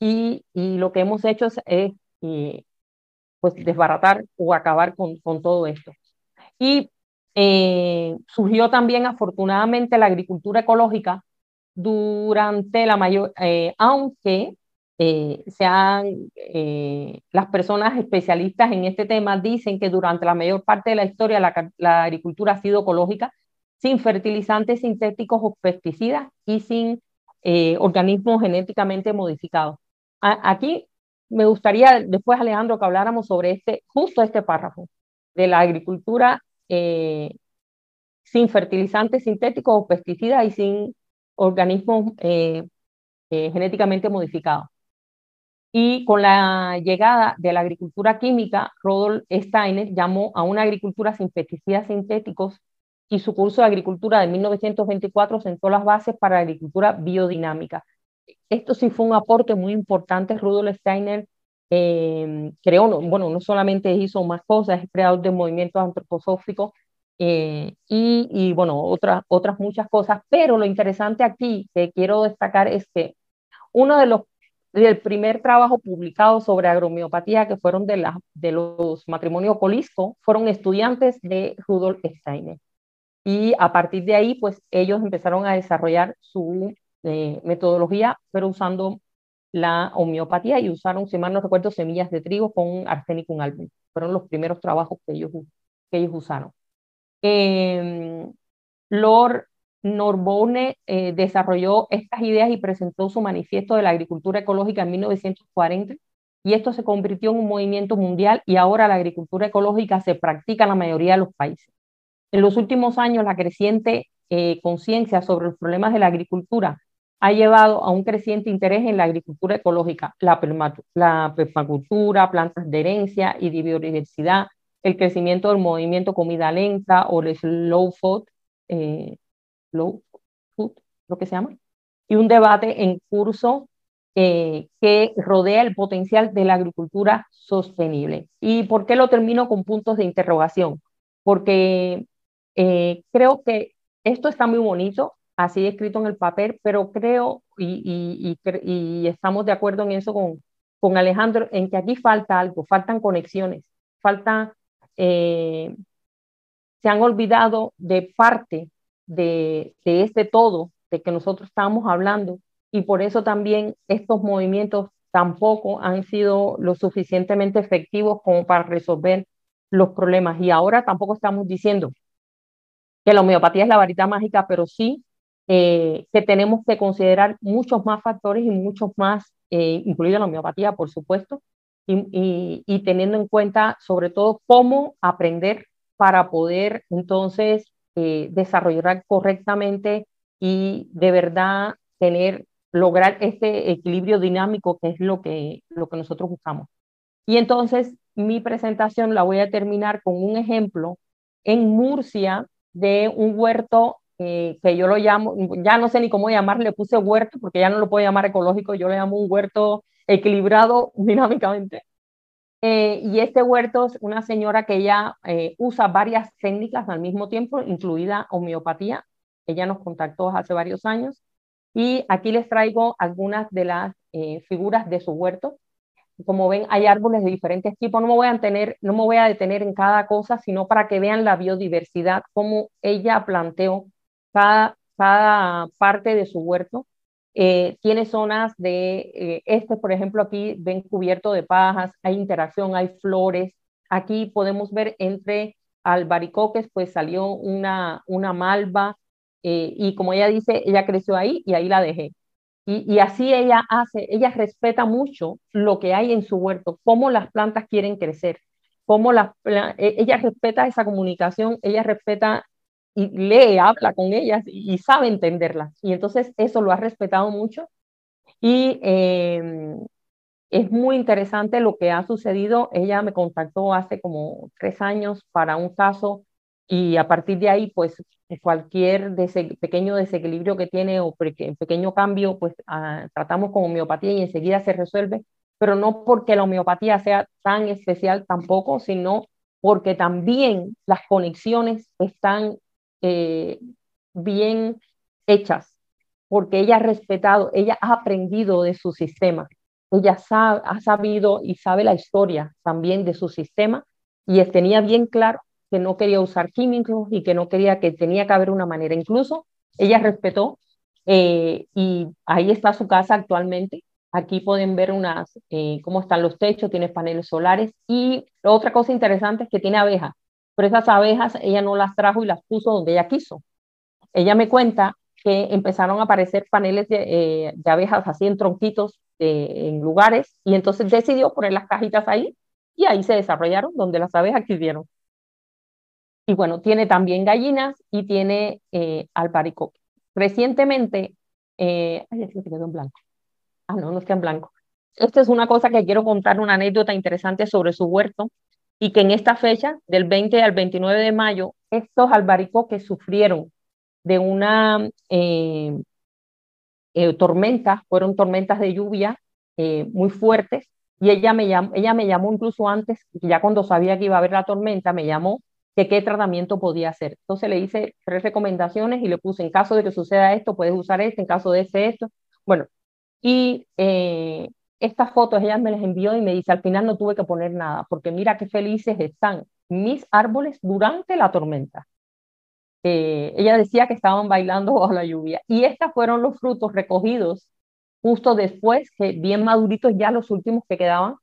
Speaker 2: y, y lo que hemos hecho es, eh, pues desbaratar o acabar con, con todo esto. Y eh, surgió también afortunadamente la agricultura ecológica durante la mayor, eh, aunque eh, sean eh, las personas especialistas en este tema dicen que durante la mayor parte de la historia la, agricultura ha sido ecológica, sin fertilizantes sintéticos o pesticidas y sin eh, organismos genéticamente modificados. aquí me gustaría después, Alejandro, que habláramos sobre este, justo este párrafo de la agricultura sin fertilizantes sintéticos o pesticidas y sin organismos genéticamente modificados. Y con la llegada de la agricultura química, Rodolf Steiner llamó a una agricultura sin pesticidas sintéticos y su curso de agricultura de 1924 sentó las bases para la agricultura biodinámica. Esto sí fue un aporte muy importante. Rudolf Steiner eh, creó, bueno, no solamente hizo más cosas, es creador de movimientos antroposóficos eh, y, y, bueno, otras, otras muchas cosas. Pero lo interesante aquí que quiero destacar es que uno de los el primer trabajo publicado sobre agromiopatía, que fueron de, los matrimonios Colisco, fueron estudiantes de Rudolf Steiner. Y a partir de ahí, pues ellos empezaron a desarrollar su eh, metodología, pero usando la homeopatía y usaron, si mal no recuerdo, semillas de trigo con arsénico álbum. Fueron los primeros trabajos que ellos, que ellos usaron. Eh, Norbone eh, desarrolló estas ideas y presentó su manifiesto de la agricultura ecológica en 1940 y esto se convirtió en un movimiento mundial y ahora la agricultura ecológica se practica en la mayoría de los países. En los últimos años, la creciente eh, conciencia sobre los problemas de la agricultura ha llevado a un creciente interés en la agricultura ecológica, la, la permacultura, plantas de herencia y de biodiversidad, el crecimiento del movimiento comida lenta o el slow food, eh, low food, lo que se llama, y un debate en curso eh, que rodea el potencial de la agricultura sostenible. ¿Y por qué lo termino con puntos de interrogación? Porque eh, creo que esto está muy bonito, así escrito en el papel, pero creo, y, y, estamos de acuerdo en eso con, con Alejandro, en que aquí falta algo, faltan conexiones, falta, eh, se han olvidado de parte de, de este todo de que nosotros estamos hablando y por eso también estos movimientos tampoco han sido lo suficientemente efectivos como para resolver los problemas. Y ahora tampoco estamos diciendo que la homeopatía es la varita mágica, pero sí eh, que tenemos que considerar muchos más factores y muchos más, eh, incluida la homeopatía, por supuesto, y, y, teniendo en cuenta sobre todo cómo aprender para poder entonces eh, desarrollar correctamente y de verdad tener lograr este equilibrio dinámico que es lo que, lo que nosotros buscamos. Y entonces mi presentación la voy a terminar con un ejemplo en Murcia de un huerto eh, que yo lo llamo, ya no sé ni cómo llamarle, le puse huerto porque ya no lo puedo llamar ecológico, yo le llamo un huerto equilibrado *laughs* dinámicamente. Eh, y este huerto es una señora que ella eh, usa varias técnicas al mismo tiempo, incluida homeopatía. Ella nos contactó hace varios años y aquí les traigo algunas de las eh, figuras de su huerto. Como ven, hay árboles de diferentes tipos. No me, voy a tener, no me voy a detener en cada cosa, sino para que vean la biodiversidad, cómo ella planteó cada, cada parte de su huerto. Eh, tiene zonas de, eh, este por ejemplo, aquí ven cubierto de pajas, hay interacción, hay flores. Aquí podemos ver entre albaricoques, pues salió una, una malva, eh, y como ella dice, ella creció ahí y ahí la dejé. Y, así ella hace, ella respeta mucho lo que hay en su huerto, cómo las plantas quieren crecer, cómo las, e, ella respeta esa comunicación, ella respeta y lee, habla con ellas y, sabe entenderlas. Y entonces eso lo ha respetado mucho. Y em, es muy interesante lo que ha sucedido. Ella me contactó hace como tres años para un caso y a partir de ahí, pues cualquier pequeño desequilibrio que tiene o pequeño cambio, pues ah, tratamos con homeopatía y enseguida se resuelve, pero no porque la homeopatía sea tan especial tampoco, sino porque también las conexiones están eh, bien hechas, porque ella ha respetado, ella ha aprendido de su sistema, ella ha sabido y sabe la historia también de su sistema y tenía bien claro que no quería usar químicos y que no quería que tenía que haber una manera. Incluso ella respetó eh, y ahí está su casa actualmente. Aquí pueden ver unas, eh, cómo están los techos, tiene paneles solares y otra cosa interesante es que tiene abejas, pero esas abejas ella no las trajo y las puso donde ella quiso. Ella me cuenta que empezaron a aparecer paneles de, eh, abejas así en tronquitos en lugares y entonces decidió poner las cajitas ahí y ahí se desarrollaron donde las abejas quisieron. Y bueno, tiene también gallinas y tiene eh, albaricoque. Recientemente, eh, ay, que quedó en blanco. Ah, no, no está en blanco. Esta es una cosa que quiero contar, una anécdota interesante sobre su huerto y que en esta fecha, del 20 al 29 de mayo, estos albaricoques sufrieron de una eh, eh, tormenta, fueron tormentas de lluvia eh, muy fuertes y ella me, llamó, ella me llamó incluso antes, ya cuando sabía que iba a haber la tormenta, me llamó que qué tratamiento podía hacer. Entonces le hice tres recomendaciones y le puse, en caso de que suceda esto, puedes usar este, en caso de este, esto. Bueno, y estas fotos ella me las envió y me dice, al final no tuve que poner nada, porque mira qué felices están mis árboles durante la tormenta. Eh, ella decía que estaban bailando *laughs* bajo la lluvia. Y estos fueron los frutos recogidos justo después, que bien maduritos ya los últimos que quedaban,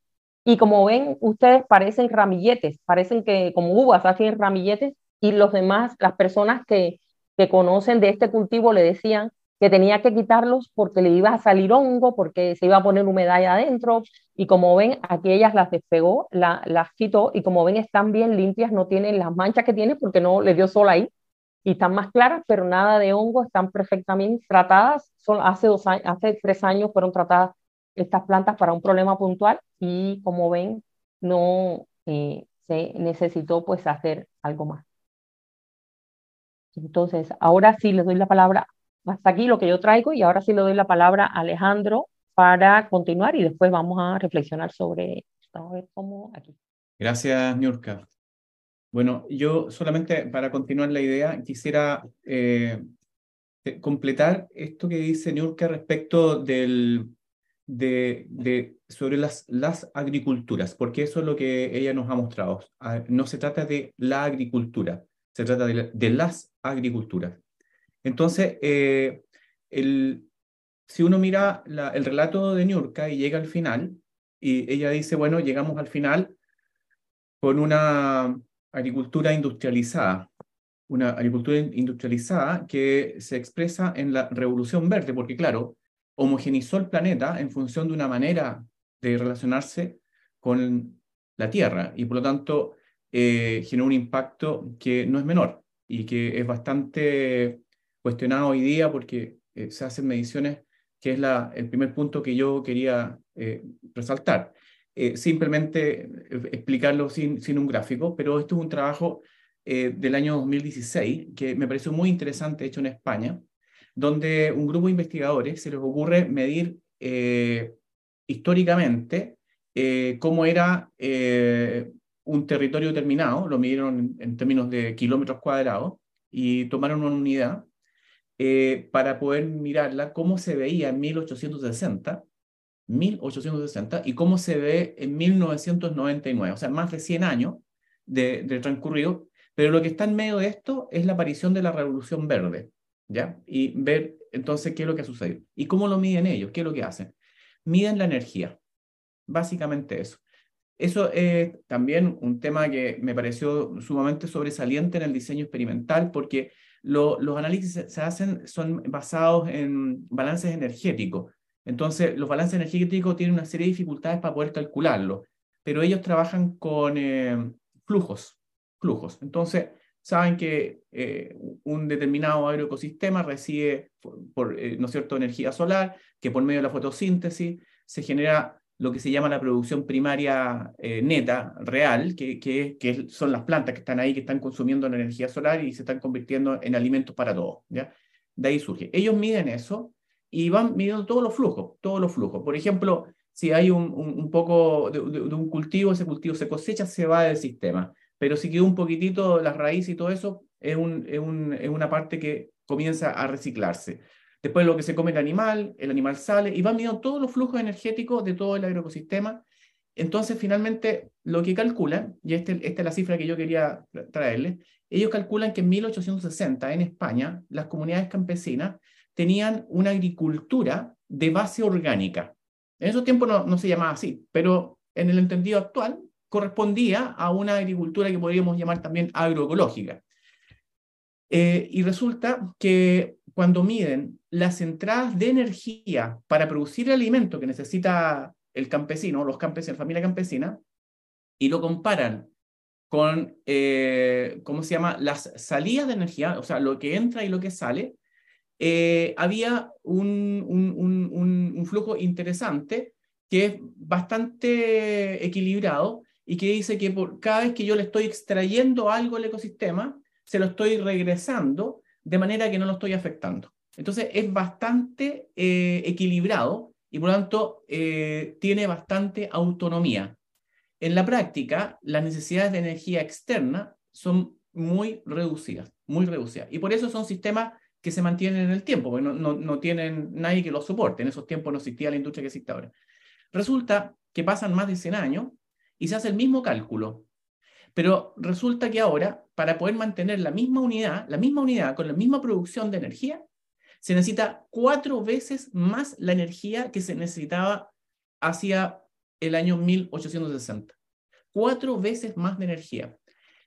Speaker 2: y como ven, ustedes parecen ramilletes, parecen que como uvas hacen ramilletes y los demás, las personas que, que conocen de este cultivo le decían que tenía que quitarlos porque le iba a salir hongo, porque se iba a poner humedad ahí adentro. Y como ven, aquí ellas las despegó, la, las quitó y como ven están bien limpias, no tienen las manchas que tiene porque no le dio sol ahí. Y están más claras, pero nada de hongo, están perfectamente tratadas. Son, hace, dos años, hace tres años fueron tratadas estas plantas para un problema puntual y como ven, no eh, se necesitó pues hacer algo más. Entonces, ahora sí le doy la palabra, hasta aquí lo que yo traigo, y ahora sí le doy la palabra a Alejandro para continuar y después vamos a reflexionar sobre esto. A ver cómo aquí.
Speaker 3: Gracias, Niurka. Bueno, yo solamente para continuar la idea quisiera eh, completar esto que dice Niurka respecto del, de, de, sobre las, las agriculturas, porque eso es lo que ella nos ha mostrado. Ah, no se trata de la agricultura, se trata de, las agriculturas. Entonces, eh, el, si uno mira el relato de Niurka y llega al final, y ella dice, bueno, llegamos al final con una agricultura industrializada, una agricultura industrializada que se expresa en la revolución verde, porque claro, homogenizó el planeta en función de una manera de relacionarse con la Tierra y por lo tanto eh, generó un impacto que no es menor y que es bastante cuestionado hoy día porque eh, se hacen mediciones, que es la, el primer punto que yo quería eh, resaltar. simplemente explicarlo sin, sin un gráfico, pero esto es un trabajo del año 2016 que me pareció muy interesante, hecho en España, donde un grupo de investigadores se les ocurre medir eh, históricamente eh, cómo era eh, un territorio determinado, lo midieron en, términos de kilómetros cuadrados y tomaron una unidad para poder mirarla cómo se veía en 1860, 1860 y cómo se ve en 1999, o sea, más de 100 años de, de transcurrido, pero lo que está en medio de esto es la aparición de la Revolución Verde. ¿ya? Y ver entonces qué es lo que ha sucedido. ¿Y cómo lo miden ellos? ¿Qué es lo que hacen? Miden la energía, básicamente eso. Eso es también un tema que me pareció sumamente sobresaliente en el diseño experimental porque los análisis se hacen, son basados en balances energéticos. Entonces, los balances energéticos tienen una serie de dificultades para poder calcularlo, pero ellos trabajan con eh, flujos, flujos. Entonces, saben que eh, un determinado agroecosistema recibe, por, eh, ¿no cierto?, energía solar, que por medio de la fotosíntesis se genera lo que se llama la producción primaria eh, neta, real, que, que, son las plantas que están ahí, que están consumiendo la energía solar y se están convirtiendo en alimentos para todos. ¿ya? De ahí surge. Ellos miden eso y van midiendo todos los flujos, todos los flujos. Por ejemplo, si hay un, un, poco de, un cultivo, ese cultivo se cosecha, se va del sistema pero si quedó un poquitito las raíces y todo eso, es, un, es, es una parte que comienza a reciclarse. Después lo que se come el animal, el animal sale y van viendo todos los flujos energéticos de todo el agroecosistema. Entonces, finalmente, lo que calculan, y este, esta es la cifra que yo quería traerles, ellos calculan que en 1860 en España las comunidades campesinas tenían una agricultura de base orgánica. En esos tiempos no, no se llamaba así, pero en el entendido actual correspondía a una agricultura que podríamos llamar también agroecológica. Eh, y resulta que cuando miden las entradas de energía para producir el alimento que necesita el campesino, los campesinos, la familia campesina, y lo comparan con, eh, ¿cómo se llama?, las salidas de energía, o sea, lo que entra y lo que sale, eh, había un, un, un, flujo interesante que es bastante equilibrado y que dice que por cada vez que yo le estoy extrayendo algo al ecosistema, se lo estoy regresando de manera que no lo estoy afectando. Entonces es bastante eh, equilibrado y por lo tanto eh, tiene bastante autonomía. En la práctica, las necesidades de energía externa son muy reducidas, muy reducidas. Y por eso son sistemas que se mantienen en el tiempo, porque no, no, no tienen nadie que los soporte. En esos tiempos no existía la industria que existe ahora. Resulta que pasan más de 100 años y se hace el mismo cálculo. Pero resulta que ahora, para poder mantener la misma unidad, la misma unidad con la misma producción de energía, se necesita cuatro veces más la energía que se necesitaba hacia el año 1860. Cuatro veces más de energía.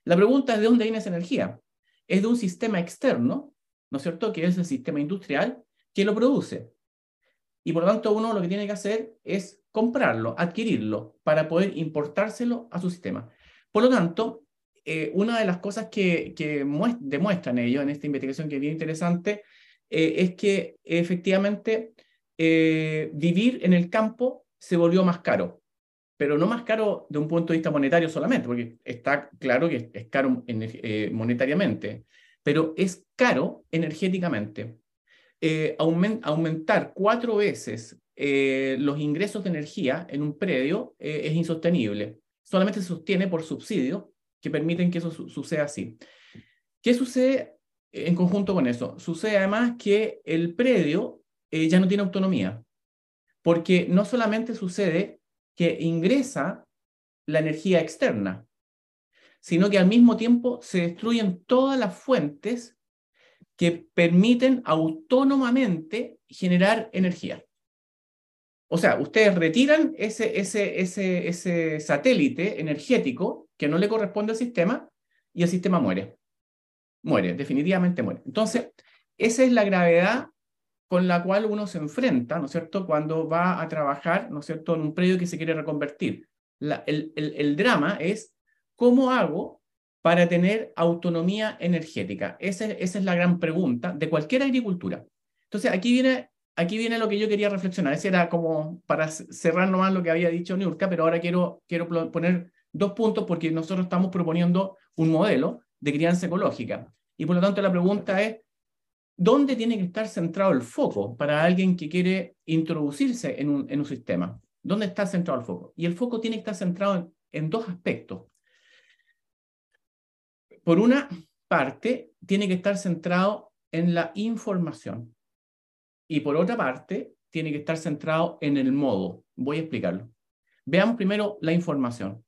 Speaker 3: La pregunta es de dónde viene esa energía. Es de un sistema externo ¿no es cierto?, que es el sistema industrial que lo produce. Y por lo tanto uno lo que tiene que hacer es comprarlo, adquirirlo, para poder importárselo a su sistema. Por lo tanto, eh, una de las cosas que, demuestran ellos en esta investigación que es bien interesante eh, es que efectivamente eh, vivir en el campo se volvió más caro, pero no más caro de un punto de vista monetario solamente, porque está claro que es caro monetariamente, pero es caro energéticamente. aumentar cuatro veces los ingresos de energía en un predio es insostenible. Solamente se sostiene por subsidios que permiten que eso suceda así. ¿Qué sucede en conjunto con eso? Sucede además que el predio eh, ya no tiene autonomía, porque no solamente sucede que ingresa la energía externa, sino que al mismo tiempo se destruyen todas las fuentes que permiten autónomamente generar energía. O sea, ustedes retiran ese, ese, ese, ese satélite energético que no le corresponde al sistema y el sistema muere. Muere, definitivamente muere. Entonces, esa es la gravedad con la cual uno se enfrenta, ¿no es cierto?, cuando va a trabajar, ¿no es cierto?, en un predio que se quiere reconvertir. el, el, el drama es cómo hago para tener autonomía energética. Esa, esa es la gran pregunta de cualquier agricultura. Entonces, aquí viene aquí viene lo que yo quería reflexionar. Ese era como para cerrar nomás lo que había dicho Niurka, pero ahora quiero, quiero poner dos puntos porque nosotros estamos proponiendo un modelo de crianza ecológica. Y por lo tanto la pregunta es, ¿dónde tiene que estar centrado el foco para alguien que quiere introducirse en un, en un sistema? ¿Dónde está centrado el foco? Y el foco tiene que estar centrado en dos aspectos. Por una parte, tiene que estar centrado en la información. Y por otra parte, tiene que estar centrado en el modo. Voy a explicarlo. Veamos primero la información.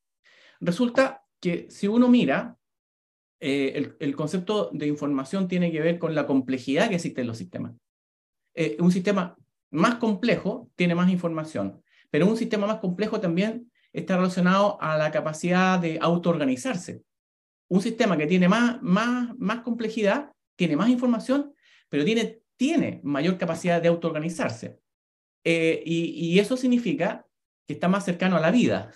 Speaker 3: Resulta que si uno mira, eh, el, concepto de información tiene que ver con la complejidad que existe en los sistemas. Eh, un sistema más complejo tiene más información, pero un sistema más complejo también está relacionado a la capacidad de autoorganizarse. Un sistema que tiene más, más, más complejidad tiene más información, pero tiene tiene mayor capacidad de autoorganizarse. Eh, y, eso significa que está más cercano a la vida.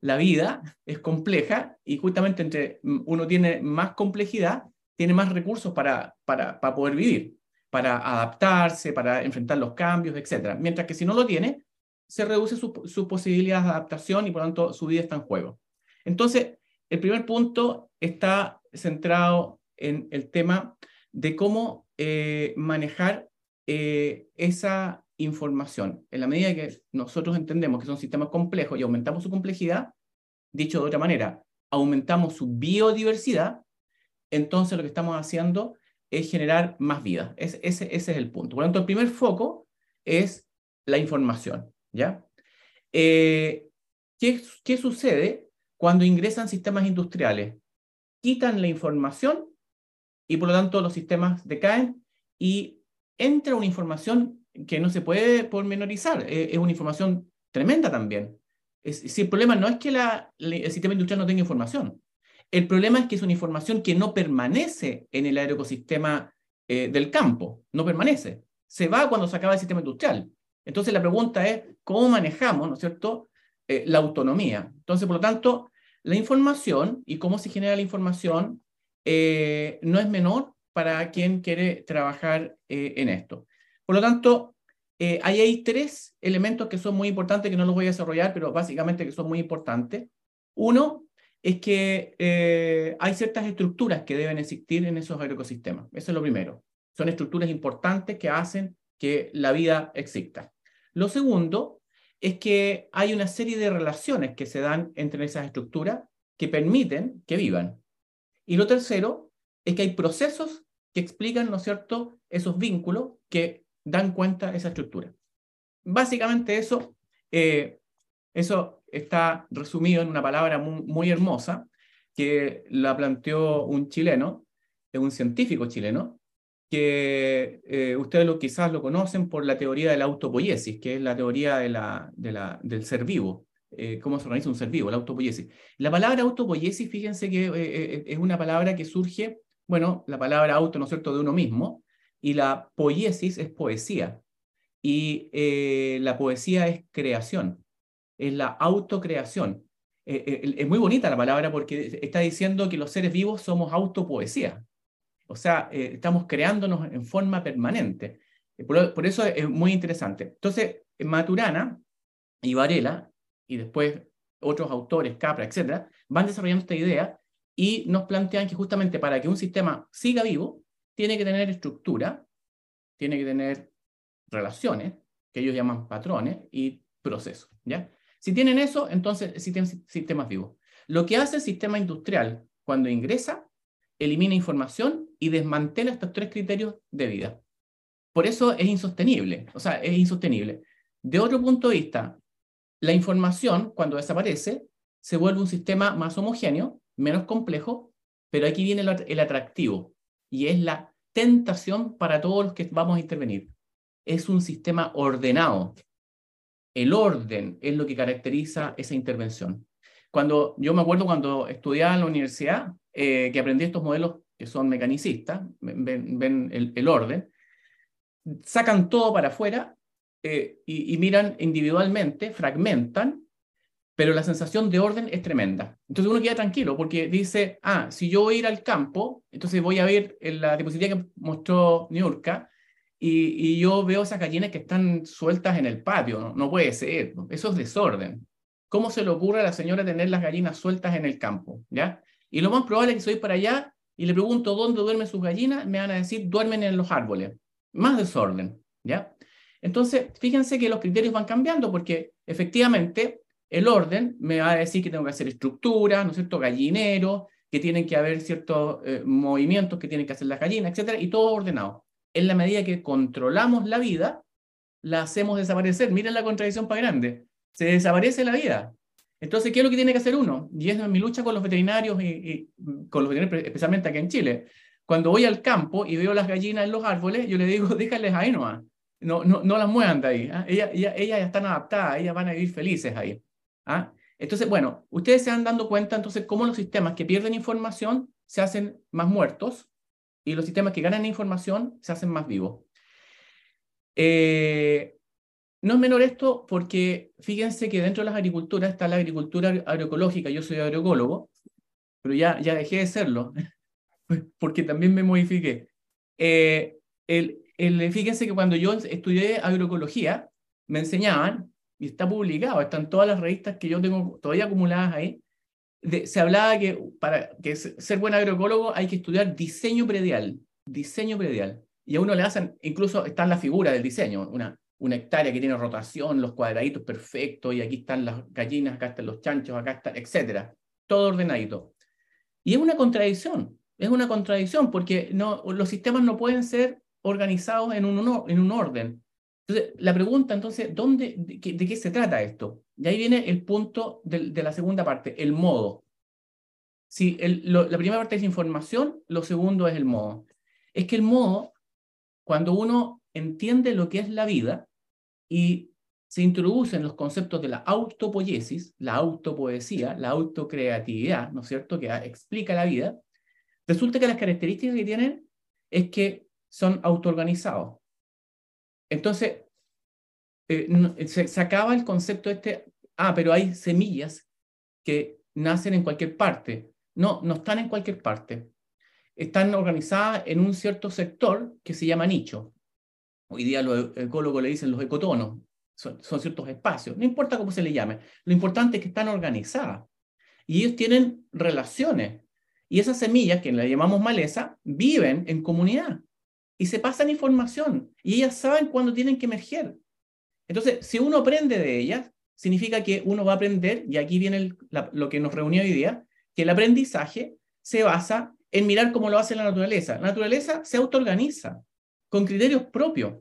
Speaker 3: La vida es compleja y justamente entre uno tiene más complejidad, tiene más recursos para, para, para poder vivir, para adaptarse, para enfrentar los cambios, etc. Mientras que si no lo tiene, se reduce su, su posibilidad de adaptación y por lo tanto su vida está en juego. Entonces, el primer punto está centrado en el tema de cómo eh, manejar eh, esa información. En la medida que nosotros entendemos que son sistemas complejos y aumentamos su complejidad, dicho de otra manera, aumentamos su biodiversidad, entonces lo que estamos haciendo es generar más vida. ese, ese, es el punto. Por lo tanto, el primer foco es la información. ¿ya? Eh, ¿qué, ¿Qué sucede cuando ingresan sistemas industriales? Quitan la información y por lo tanto los sistemas decaen y entra una información que no se puede pormenorizar, eh, es una información tremenda también. si el problema no es que la, el sistema industrial no tenga información, el problema es que es una información que no permanece en el aeroecosistema eh, del campo, no permanece, se va cuando se acaba el sistema industrial. Entonces la pregunta es, ¿cómo manejamos, ¿no es cierto?, eh, la autonomía. Entonces, por lo tanto, la información y cómo se genera la información eh, no es menor para quien quiere trabajar eh, en esto. Por lo tanto, eh, hay tres elementos que son muy importantes, que no los voy a desarrollar, pero básicamente que son muy importantes. Uno es que hay ciertas estructuras que deben existir en esos ecosistemas. Eso es lo primero. Son estructuras importantes que hacen que la vida exista. Lo segundo es que hay una serie de relaciones que se dan entre esas estructuras que permiten que vivan. Y lo tercero es que hay procesos que explican, ¿no cierto?, esos vínculos que dan cuenta de esa estructura. Básicamente eso, eh, eso está resumido en una palabra muy, hermosa que la planteó un chileno, un científico chileno, que eh, ustedes lo, quizás lo conocen por la teoría de la autopoiesis, que es la teoría de del ser vivo. Eh, cómo se organiza un ser vivo, la autopoiesis. La palabra autopoiesis, fíjense que eh, eh, es una palabra que surge, bueno, la palabra auto, ¿no es cierto?, de uno mismo, y la poiesis es poesía. Y eh, la poesía es creación, es la autocreación. Eh, eh, es muy bonita la palabra porque está diciendo que los seres vivos somos autopoesía. O sea, estamos creándonos en forma permanente. Por, por, eso es muy interesante. Entonces, Maturana y Varela, y después otros autores, Capra, etcétera, van desarrollando esta idea y nos plantean que justamente para que un sistema siga vivo, tiene que tener estructura, tiene que tener relaciones, que ellos llaman patrones, y procesos. ¿ya? Si tienen eso, entonces existen sistemas vivos. Lo que hace el sistema industrial cuando ingresa, elimina información y desmantela estos tres criterios de vida. Por eso es insostenible, o sea, es insostenible. De otro punto de vista, la información, cuando desaparece, se vuelve un sistema más homogéneo, menos complejo, pero aquí viene el atractivo, y es la tentación para todos los que vamos a intervenir es un sistema ordenado. El orden es lo que caracteriza esa intervención. Cuando yo me acuerdo cuando estudiaba en la universidad, eh, que aprendí estos modelos que son mecanicistas, ven, el, orden, sacan todo para afuera eh, y, y, miran individualmente, fragmentan, pero la sensación de orden es tremenda. Entonces uno queda tranquilo porque dice, ah, si yo voy a ir al campo, entonces voy a ver en la diapositiva que mostró Niurka, y, yo veo esas gallinas que están sueltas en el patio, no, puede ser, eso es desorden. ¿Cómo se le ocurre a la señora tener las gallinas sueltas en el campo? ¿ya? Y lo más probable es que soy para allá y le pregunto dónde duermen sus gallinas, me van a decir duermen en los árboles. Más desorden, ¿ya? Entonces, fíjense que los criterios van cambiando porque efectivamente el orden me va a decir que tengo que hacer estructura, ¿no es cierto? Gallinero, que tienen que haber ciertos eh, movimientos que tienen que hacer las gallinas, etcétera, y todo ordenado en la medida que controlamos la vida, la hacemos desaparecer. Miren la contradicción para grande. Se desaparece la vida. Entonces, ¿qué es lo que tiene que hacer uno? Y es mi lucha con los veterinarios y, con los veterinarios, especialmente aquí en Chile. Cuando voy al campo y veo las gallinas en los árboles, yo le digo, *laughs* déjales ahí nomás. No, no, no las muevan de ahí. ¿ah? Ellas, ellas, ya están adaptadas, ellas van a vivir felices ahí. ¿ah? Entonces, bueno, ustedes se van dando cuenta entonces cómo los sistemas que pierden información se hacen más muertos y los sistemas que ganan información se hacen más vivos. Eh, no es menor esto porque fíjense que dentro de las agriculturas está la agricultura agroecológica. Yo soy agroecólogo, pero ya, ya dejé de serlo *laughs* porque también me modifiqué. Eh, el, el, fíjense que cuando yo estudié agroecología, me enseñaban, y está publicado, están todas las revistas que yo tengo todavía acumuladas ahí, se hablaba que para que ser buen agroecólogo hay que estudiar diseño predial, diseño predial. Y a uno le hacen, incluso está la figura del diseño, una, una hectárea que tiene rotación, los cuadraditos perfectos, y aquí están las gallinas, acá están los chanchos, acá está, etcétera. Todo ordenadito. Y es una contradicción, es una contradicción, porque no, los sistemas no pueden ser organizados en un, en un orden. Entonces, la pregunta, entonces, ¿dónde, de, qué, se trata esto? Y ahí viene el punto de, la segunda parte, el modo. Si la primera parte es información, lo segundo es el modo. Es que el modo, cuando uno entiende lo que es la vida y se introducen los conceptos de la autopoiesis, la autopoesía, la autocreatividad, ¿no es cierto?, que explica la vida, resulta que las características que tienen es que son autoorganizados. Entonces, eh, se, acaba el concepto este, ah, pero hay semillas que nacen en cualquier parte. No, no están en cualquier parte. Están organizadas en un cierto sector que se llama nicho. Hoy día los ecólogos le dicen los ecotonos. Son, ciertos espacios. No importa cómo se le llame. Lo importante es que están organizadas. Y ellos tienen relaciones. Y esas semillas, que las llamamos maleza, viven en comunidad y se pasan información y ellas saben cuándo tienen que emerger. Entonces, si uno aprende de ellas, significa que uno va a aprender, y aquí viene lo que nos reunió hoy día, que el aprendizaje se basa en mirar cómo lo hace la naturaleza. La naturaleza se autoorganiza con criterios propios.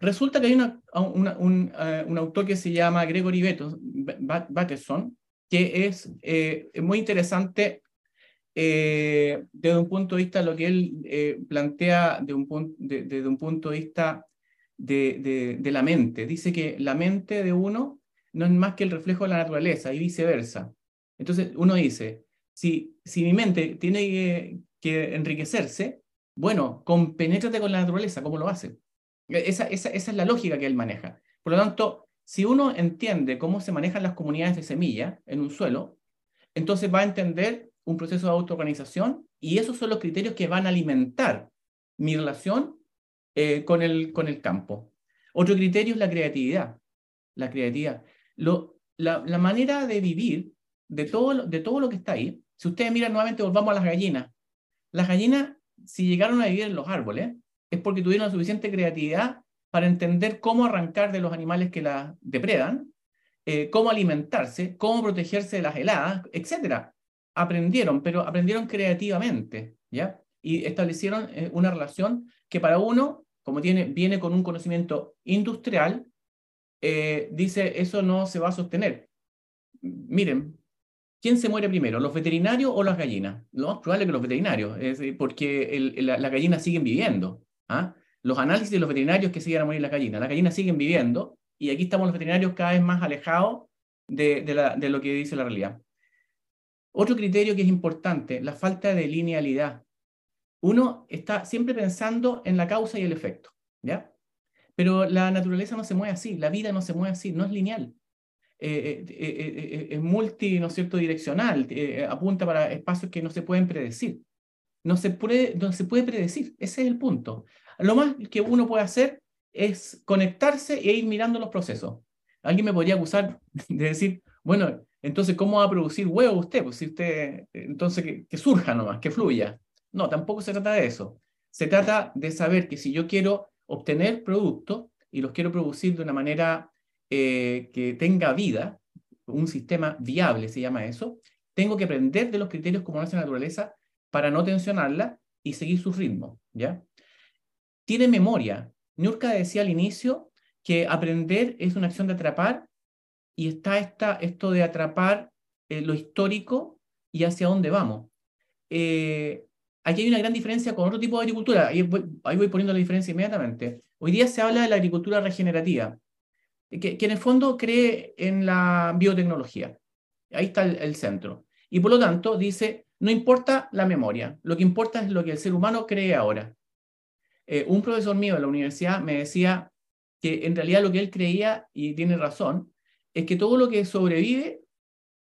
Speaker 3: Resulta que hay una, un, eh, un, autor que se llama Gregory Bateson, que es eh, muy interesante eh, desde un punto de vista, lo que él eh, plantea de un desde un punto de vista de, de, la mente. Dice que la mente de uno no es más que el reflejo de la naturaleza y viceversa. Entonces uno dice, si, si mi mente tiene que, enriquecerse, Bueno, compenétrate con la naturaleza, ¿cómo lo hace? E, esa, esa, esa es la lógica que él maneja. Por lo tanto, si uno entiende cómo se manejan las comunidades de semilla en un suelo, entonces va a entender un proceso de autoorganización y esos son los criterios que van a alimentar mi relación eh, con, el, con el campo. Otro criterio es la creatividad. La creatividad. La, la, manera de vivir de todo, de todo lo que está ahí, si ustedes miran nuevamente, volvamos a las gallinas. Las gallinas, si llegaron a vivir en los árboles, es porque tuvieron la suficiente creatividad para entender cómo arrancar de los animales que las depredan, eh, cómo alimentarse, cómo protegerse de las heladas, etc. Aprendieron, pero aprendieron creativamente, ¿ya? Y establecieron eh, una relación que para uno, como tiene, viene con un conocimiento industrial, eh, dice, eso no se va a sostener. Miren, ¿quién se muere primero, los veterinarios o las gallinas? Lo más probable que los veterinarios, porque las gallinas siguen viviendo. ¿ah? Los análisis de los veterinarios que siguen a morir las gallinas. Las gallinas siguen viviendo y aquí estamos los veterinarios cada vez más alejados de, de lo que dice la realidad. Otro criterio que es importante, la falta de linealidad. Uno está siempre pensando en la causa y el efecto, ¿ya? Pero la naturaleza no se mueve así, la vida no se mueve así, no es lineal. Eh, eh, eh, es multi, ¿no es cierto?, direccional, apunta para espacios que no se pueden predecir. No se, puede, no se puede predecir, ese es el punto. Lo más que uno puede hacer es conectarse e ir mirando los procesos. Alguien me podría acusar de decir, bueno, entonces, ¿cómo va a producir huevo usted? Pues si usted, entonces, que, surja nomás, que fluya. No, tampoco se trata de eso. Se trata de saber que si yo quiero obtener productos y los quiero producir de una manera eh, que tenga vida, un sistema viable se llama eso, tengo que aprender de los criterios como hace la naturaleza para no tensionarla y seguir su ritmo, ¿ya? Tiene memoria. Nurka decía al inicio que aprender es una acción de atrapar y está esto de atrapar eh, lo histórico y hacia dónde vamos. Eh, aquí hay una gran diferencia con otro tipo de agricultura. Ahí voy, poniendo la diferencia inmediatamente. Hoy día se habla de la agricultura regenerativa, que, en el fondo cree en la biotecnología. Ahí está el, el centro. Y por lo tanto dice, no importa la memoria, lo que importa es lo que el ser humano cree ahora. Eh, un profesor mío de la universidad me decía que en realidad lo que él creía, y tiene razón, es que todo lo que sobrevive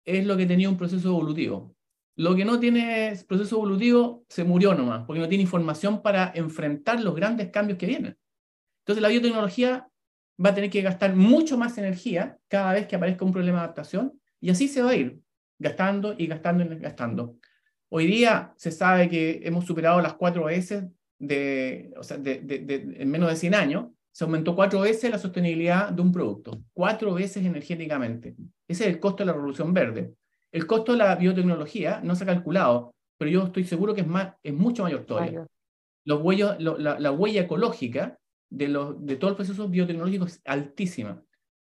Speaker 3: es lo que tenía un proceso evolutivo. Lo que no tiene proceso evolutivo se murió nomás, porque no tiene información para enfrentar los grandes cambios que vienen. Entonces la biotecnología va a tener que gastar mucho más energía cada vez que aparezca un problema de adaptación, y así se va a ir gastando y gastando y gastando. Hoy día se sabe que hemos superado las cuatro veces de, o sea, de, de, en menos de 100 años, se aumentó cuatro veces la sostenibilidad de un producto, cuatro veces energéticamente. Ese es el costo de la revolución verde. El costo de la biotecnología no se ha calculado, pero yo estoy seguro que es, más, es mucho mayor todavía. Los huellos, la, la, huella ecológica de, los, de todos los procesos biotecnológicos es altísima.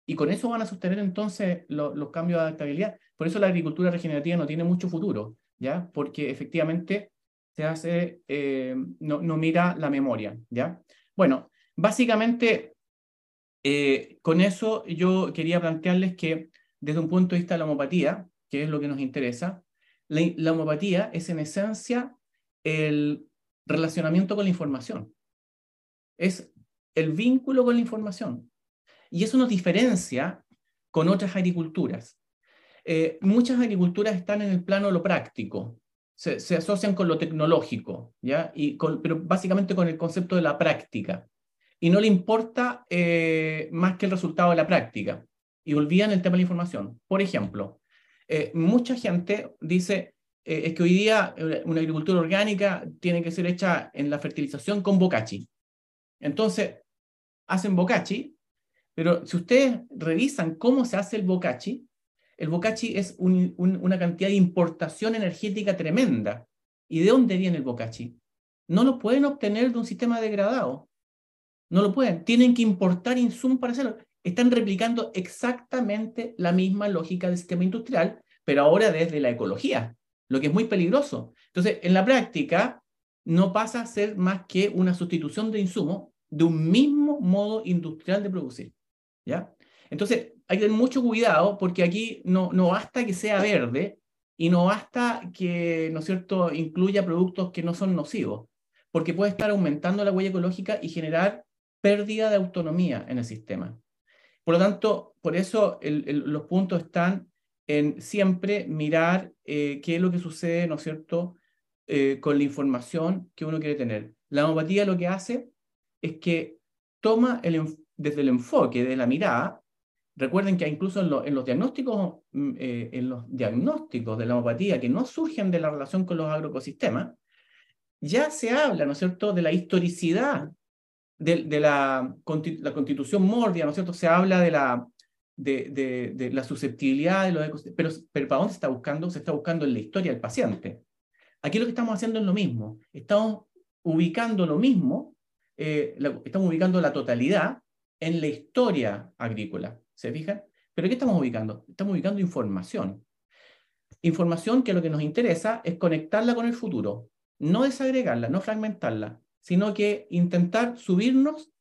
Speaker 3: Y con eso van a sostener entonces los cambios de adaptabilidad. Por eso la agricultura regenerativa no tiene mucho futuro. ¿ya? Porque efectivamente se hace, eh, no, no, mira la memoria, ¿ya? Bueno, básicamente eh, con eso yo quería plantearles que desde un punto de vista de la homopatía, que es lo que nos interesa, la, la homopatía es en esencia el relacionamiento con la información. Es el vínculo con la información. Y eso nos diferencia con otras agriculturas. Eh, muchas agriculturas están en el plano de lo práctico, se, asocian con lo tecnológico, ¿ya? Y con, pero básicamente con el concepto de la práctica. Y no le importa eh, más que el resultado de la práctica. Y olvidan el tema de la información. Por ejemplo, eh, mucha gente dice, es que hoy día una agricultura orgánica tiene que ser hecha en la fertilización con bocachi. Entonces, hacen bocachi, pero si ustedes revisan cómo se hace el bocachi, el bocachi es una cantidad de importación energética tremenda. ¿Y de dónde viene el bocachi? No lo pueden obtener de un sistema degradado. No lo pueden. Tienen que importar insumos para hacerlo. Están replicando exactamente la misma lógica del sistema industrial, pero ahora desde la ecología, lo que es muy peligroso. Entonces, en la práctica, no pasa a ser más que una sustitución de insumos de un mismo modo industrial de producir. ¿ya? Entonces, hay que tener mucho cuidado porque aquí no, no basta que sea verde y no basta que, ¿no es cierto?, incluya productos que no son nocivos. porque puede estar aumentando la huella ecológica y generar pérdida de autonomía en el sistema. Por lo tanto, por eso los puntos están en siempre mirar eh, qué es lo que sucede, ¿no es cierto?, eh, con la información que uno quiere tener. La homopatía lo que hace es que toma desde el enfoque, de la mirada, recuerden que incluso en, los diagnósticos, mm, eh, en los diagnósticos de la homopatía que no surgen de la relación con los agroecosistemas, ya se habla, ¿no es cierto?, de la historicidad de, la, la, constitución mórbida, ¿no es cierto? Se habla de la, de, de, la susceptibilidad de los ecosistemas, pero, pero ¿para dónde se está buscando? Se está buscando en la historia del paciente. Aquí lo que estamos haciendo es lo mismo. Estamos ubicando lo mismo, eh, estamos ubicando la totalidad en la historia agrícola. ¿Se fijan? ¿Pero qué estamos ubicando? Estamos ubicando información. Información que lo que nos interesa es conectarla con el futuro, no desagregarla, no fragmentarla, sino que intentar subirnos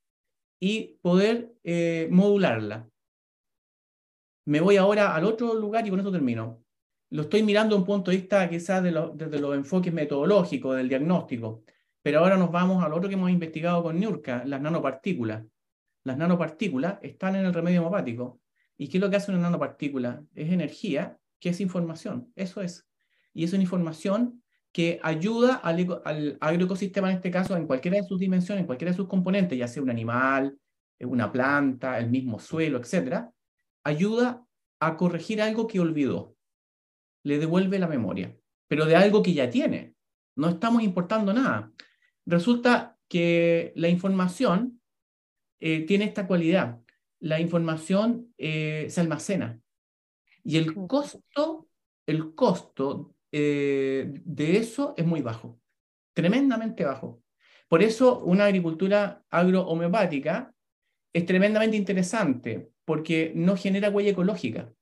Speaker 3: y poder eh, modularla. Me voy ahora al otro lugar y con eso termino. Lo estoy mirando desde un punto de vista quizás de desde los enfoques metodológicos, del diagnóstico, pero ahora nos vamos al otro que hemos investigado con Niurka, las nanopartículas. Las nanopartículas están en el remedio hemopático. ¿Y qué es lo que hace una nanopartícula? Es energía, que es información. Eso es. Y es una información que ayuda al, al agroecosistema, en este caso, en cualquiera de sus dimensiones, en cualquiera de sus componentes, ya sea un animal, una planta, el mismo suelo, etc., ayuda a corregir algo que olvidó. Le devuelve la memoria, pero de algo que ya tiene. No estamos importando nada. Resulta que la información eh, tiene esta cualidad. La información eh, se almacena. Y el costo, el costo eh, de eso es muy bajo, tremendamente bajo. Por eso una agricultura agrohomeopática es tremendamente interesante, porque no genera huella ecológica,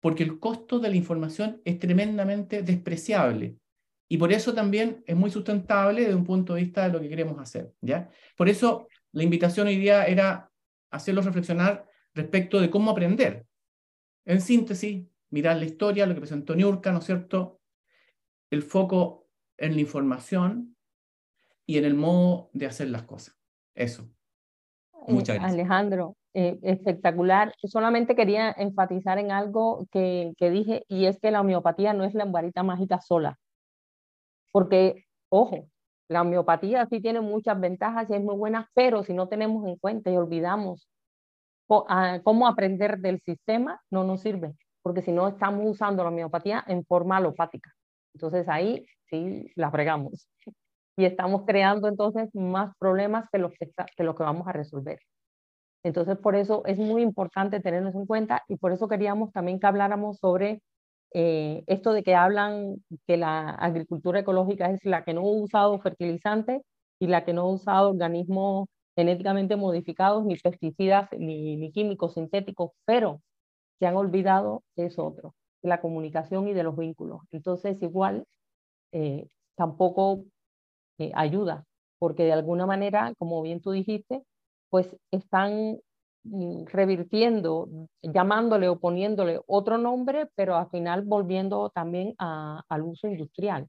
Speaker 3: porque el costo de la información es tremendamente despreciable. Y por eso también es muy sustentable desde un punto de vista de lo que queremos hacer. ¿ya? Por eso la invitación hoy día era hacerlos reflexionar respecto de cómo aprender. En síntesis, mirar la historia, lo que presentó Niurka, ¿no es cierto? El foco en la información y en el modo de hacer las cosas. Eso.
Speaker 2: Eh, Muchas gracias. Alejandro, eh, espectacular. Solamente quería enfatizar en algo que, que, dije y es que la homeopatía no es la varita mágica sola. Porque, ojo, la homeopatía sí tiene muchas ventajas y es muy buena, pero si no tenemos en cuenta y olvidamos ah, cómo aprender del sistema, no nos sirve, porque si no estamos usando la homeopatía en forma alopática. Entonces ahí sí la fregamos y estamos creando entonces más problemas que los que, que, lo que vamos a resolver. Entonces por eso es muy importante tenernos en cuenta y por eso queríamos también que habláramos sobre eh, esto de que hablan que la agricultura ecológica es la que no ha usado fertilizantes y la que no ha usado organismos genéticamente modificados, ni pesticidas, ni, ni químicos sintéticos, pero se han olvidado eso otro, la comunicación y de los vínculos. Entonces, igual, eh, tampoco eh, ayuda, porque de alguna manera, como bien tú dijiste, pues están Mm, revirtiendo, llamándole o poniéndole otro nombre, pero al final volviendo también al uso industrial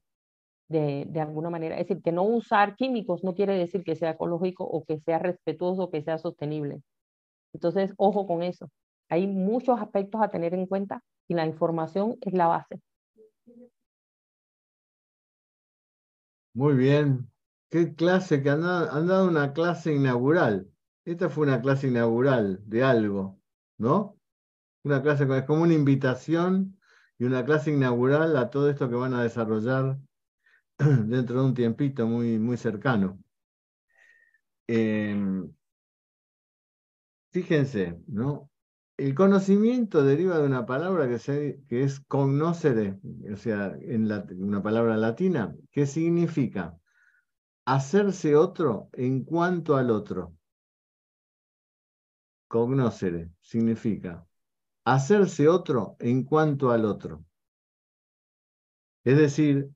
Speaker 2: de, de, alguna manera. Es decir, que no usar químicos no quiere decir que sea ecológico o que sea respetuoso o que sea sostenible. Entonces, ojo con eso. Hay muchos aspectos a tener en cuenta y la información es la base.
Speaker 1: Muy bien. Qué clase, que han dado una clase inaugural. Esta fue una clase inaugural de algo, ¿no? Una clase es como una invitación y una clase inaugural a todo esto que van a desarrollar *clears throat* dentro de un tiempito muy, muy cercano. Em, fíjense, ¿no? El conocimiento deriva de una palabra que, es cognoscere, o sea, en una palabra latina, que significa hacerse otro en cuanto al otro. Cognoscere significa hacerse otro en cuanto al otro. Es decir,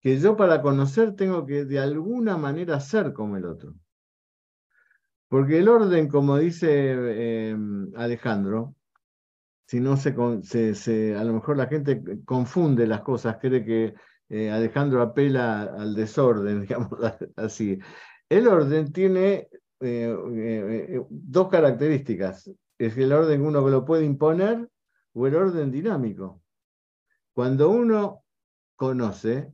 Speaker 1: que yo para conocer tengo que de alguna manera ser como el otro. Porque el orden, como dice em, Alejandro, si no se, se, a lo mejor la gente confunde las cosas, cree que eh, Alejandro apela al desorden, *laughs* digamos así. El orden tiene eh, dos características. Es el orden uno que lo puede imponer o el orden dinámico. Cuando uno conoce,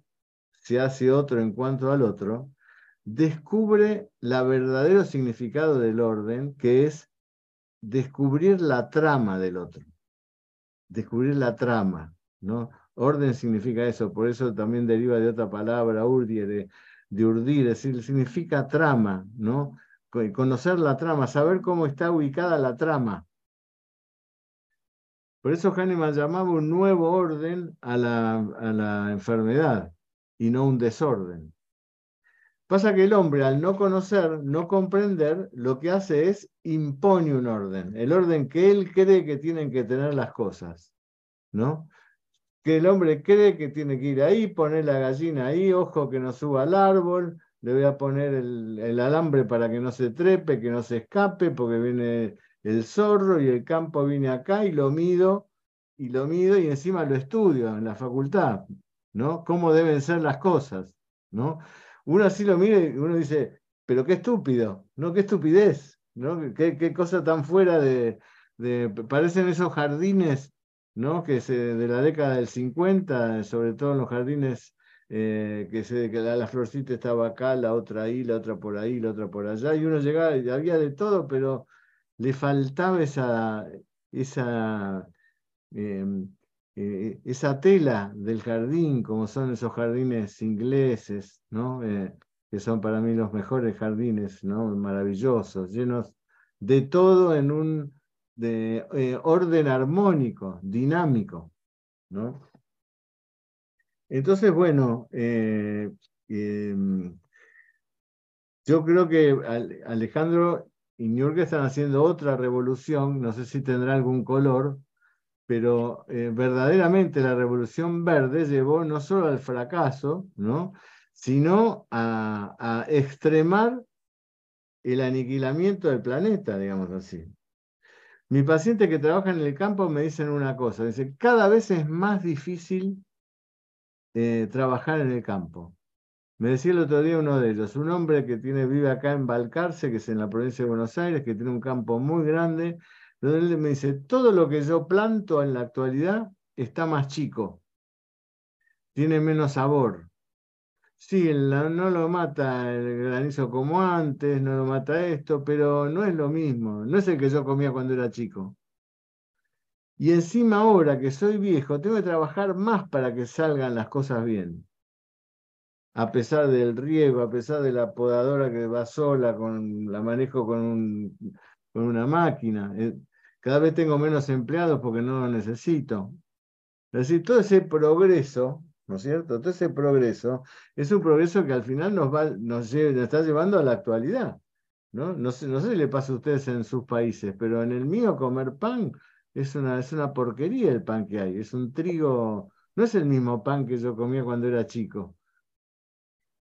Speaker 1: se hace otro en cuanto al otro, descubre el verdadero significado del orden, que es descubrir la trama del otro. Descubrir la trama, ¿no? Orden significa eso, por eso también deriva de otra palabra, urdie, de, de urdir, es decir, significa trama, ¿no? Conocer la trama, saber cómo está ubicada la trama. Por eso Hahnemann llamaba un nuevo orden a la, a la enfermedad y no un desorden. Pasa que el hombre, al no conocer, no comprender, lo que hace es impone un orden, el orden que él cree que tienen que tener las cosas, ¿no? Que el hombre cree que tiene que ir ahí, poner la gallina ahí, ojo que no suba al árbol, le voy a poner el, el alambre para que no se trepe, que no se escape, porque viene el zorro y el campo viene acá y lo mido, y lo mido y encima lo estudio en la facultad, ¿no? Cómo deben ser las cosas, ¿no? Uno así lo mira y uno dice, pero qué estúpido, ¿no? Qué estupidez, ¿no? Qué, cosa tan fuera de, Parecen esos jardines, ¿no? Que se, de la década del 50, sobre todo en los jardines eh, que, se, que la, florcita estaba acá, la otra ahí, la otra por ahí, la otra por allá, y uno llegaba y había de todo, pero le faltaba esa, esa em, eh, esa tela del jardín, como son esos jardines ingleses, ¿no? Eh, que son para mí los mejores jardines, ¿no? maravillosos, llenos de todo en un de, eh, orden armónico, dinámico. ¿no? Entonces, bueno, em, yo creo que Alejandro y New están haciendo otra revolución, no sé si tendrá algún color, pero eh, verdaderamente la revolución verde llevó no solo al fracaso, ¿no? sino a, extremar el aniquilamiento del planeta, digamos así. Mi paciente que trabaja en el campo me dicen una cosa, dice, cada vez es más difícil eh, trabajar en el campo. Me decía el otro día uno de ellos, un hombre que tiene, vive acá en Balcarce, que es en la provincia de Buenos Aires, que tiene un campo muy grande, me dice, todo lo que yo planto en la actualidad está más chico, tiene menos sabor. Sí, no lo mata el granizo como antes, no lo mata esto, pero no es lo mismo, no es el que yo comía cuando era chico. Y encima ahora que soy viejo, tengo que trabajar más para que salgan las cosas bien. A pesar del riego, a pesar de la podadora que va sola, con, la manejo con, con una máquina. Cada vez tengo menos empleados porque no lo necesito. Es decir, todo ese progreso, ¿no es cierto? Todo ese progreso es un progreso que al final nos, va, nos, está llevando a la actualidad. ¿no? No, sé, no sé si le pasa a ustedes en sus países, pero en el mío comer pan es una, es una porquería el pan que hay. Es un trigo, no es el mismo pan que yo comía cuando era chico.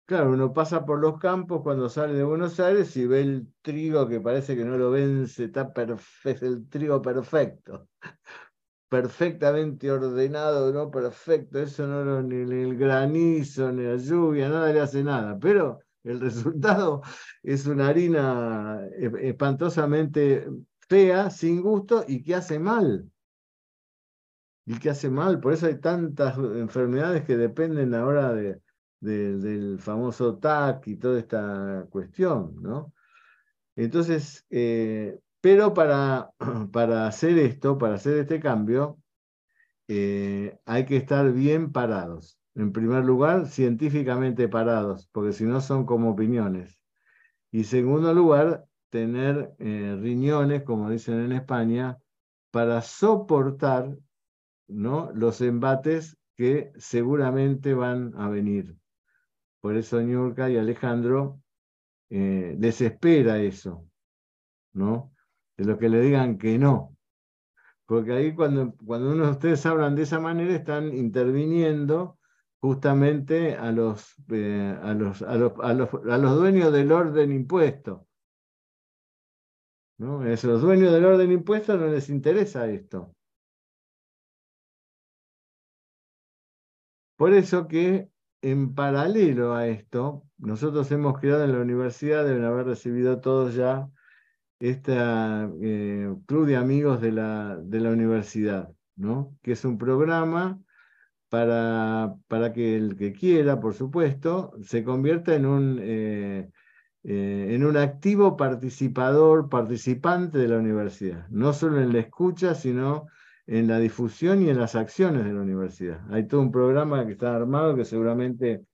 Speaker 1: Claro, uno pasa por los campos cuando sale de Buenos Aires y ve el trigo que parece que no lo vence, está perfecto, el trigo perfecto, *laughs* perfectamente ordenado, no perfecto, eso no lo, ni el granizo, ni la lluvia, nada le hace nada, pero el *laughs* resultado es una harina e, espantosamente fea, sin gusto y que hace mal. Y que hace mal, por eso hay tantas enfermedades que dependen ahora de, del famoso TAC y toda esta cuestión, ¿no? Entonces, eh, pero para, *clears throat* para hacer esto, para hacer este cambio, eh, hay que estar bien parados. En primer lugar, científicamente parados, porque si no son como opiniones. Y segundo lugar, tener eh, riñones, como dicen en España, para soportar ¿no? los embates que seguramente van a venir. Por eso Ñurka y Alejandro eh, desespera eso, ¿no? De los que le digan que no. Porque ahí cuando, cuando uno de ustedes hablan de esa manera están interviniendo justamente a los, eh, a, los, a, los, a, los, dueños del orden impuesto. ¿no? A los dueños del orden impuesto no les interesa esto. Por eso que en paralelo a esto, nosotros hemos creado en la universidad, deben haber recibido todos ya, esta eh, Club de Amigos de la, de la Universidad, ¿no? que es un programa para, para que el que quiera, por supuesto, se convierta en un, eh, eh, en un activo participador, participante de la universidad, no solo en la escucha, sino en la difusión y en las acciones de la universidad. Hay todo un programa que está armado que seguramente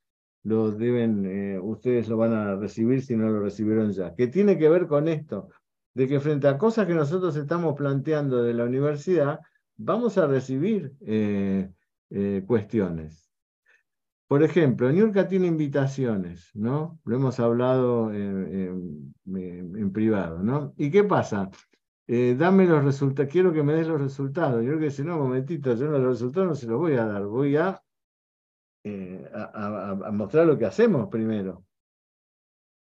Speaker 1: lo deben, eh, ustedes lo van a recibir si no lo recibieron ya, que tiene que ver con esto, de que frente a cosas que nosotros estamos planteando de la universidad, vamos a recibir eh, eh, cuestiones. Por ejemplo, Niurka tiene invitaciones, ¿no? Lo hemos hablado en, en privado, ¿no? ¿Y qué pasa? Eh, dame los resultados, quiero que me des los resultados. Yo creo que dice, no, momentito, yo los resultados no se los voy a dar, voy eh, a, mostrar lo que hacemos primero.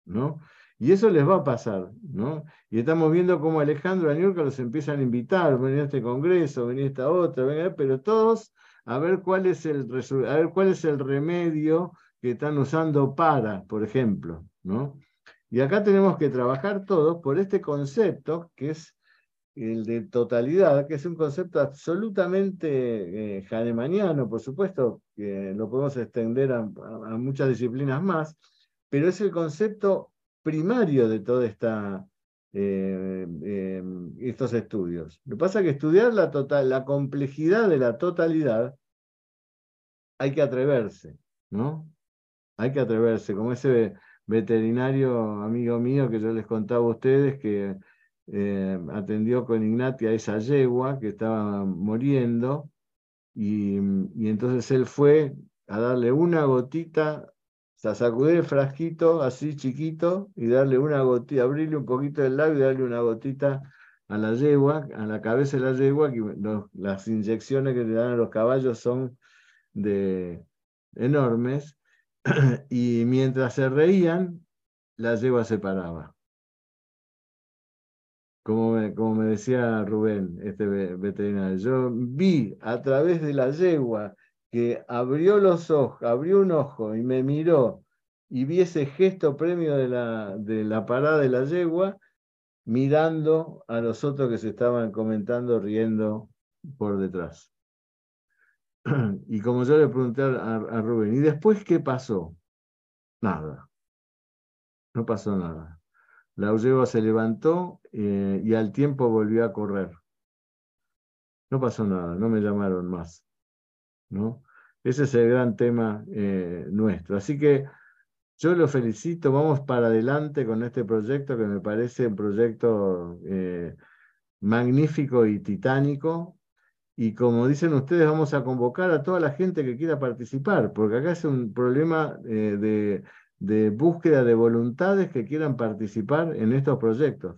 Speaker 1: ¿No? Y eso les va a pasar, ¿no? Y estamos viendo cómo Alejandro y los empiezan a invitar, venir a este congreso, venir a esta otra, pero todos a ver cuál es el a ver cuál es el remedio que están usando para, por ejemplo, ¿no? Y acá tenemos que trabajar todos por este concepto que es el de totalidad, que es un concepto absolutamente eh, por supuesto, que lo podemos extender a, muchas disciplinas más, pero es el concepto primario de todos eh, eh, estos estudios. Lo que pasa es que estudiar la, total, la complejidad de la totalidad hay que atreverse, ¿no? Hay que atreverse, como ese veterinario amigo mío que yo les contaba a ustedes que eh, atendió con Ignatia a esa yegua que estaba muriendo y, entonces él fue a darle una gotita, o sacudir el frasquito así chiquito y darle una gotita, abrirle un poquito del labio y darle una gotita a la yegua, a la cabeza de la yegua, que las inyecciones que le dan a los caballos son enormes, *clears throat* y mientras se reían, la yegua se paraba como me, decía Rubén, este veterinario, yo vi a través de la yegua que abrió los ojos, abrió un ojo y me miró y vi ese gesto premio de la, de la parada de la yegua, mirando a los otros que se estaban comentando, riendo por detrás. *clears throat* Y como yo le pregunté a Rubén, ¿y después qué pasó? Nada. No pasó nada. La yegua se levantó eh, y al tiempo volvió a correr. No pasó nada, no me llamaron más. ¿no? Ese es el gran tema eh, nuestro. Así que yo lo felicito, vamos para adelante con este proyecto que me parece un proyecto eh, magnífico y titánico. Y como dicen ustedes, vamos a convocar a toda la gente que quiera participar, porque acá es un problema de, de búsqueda de voluntades que quieran participar en estos proyectos,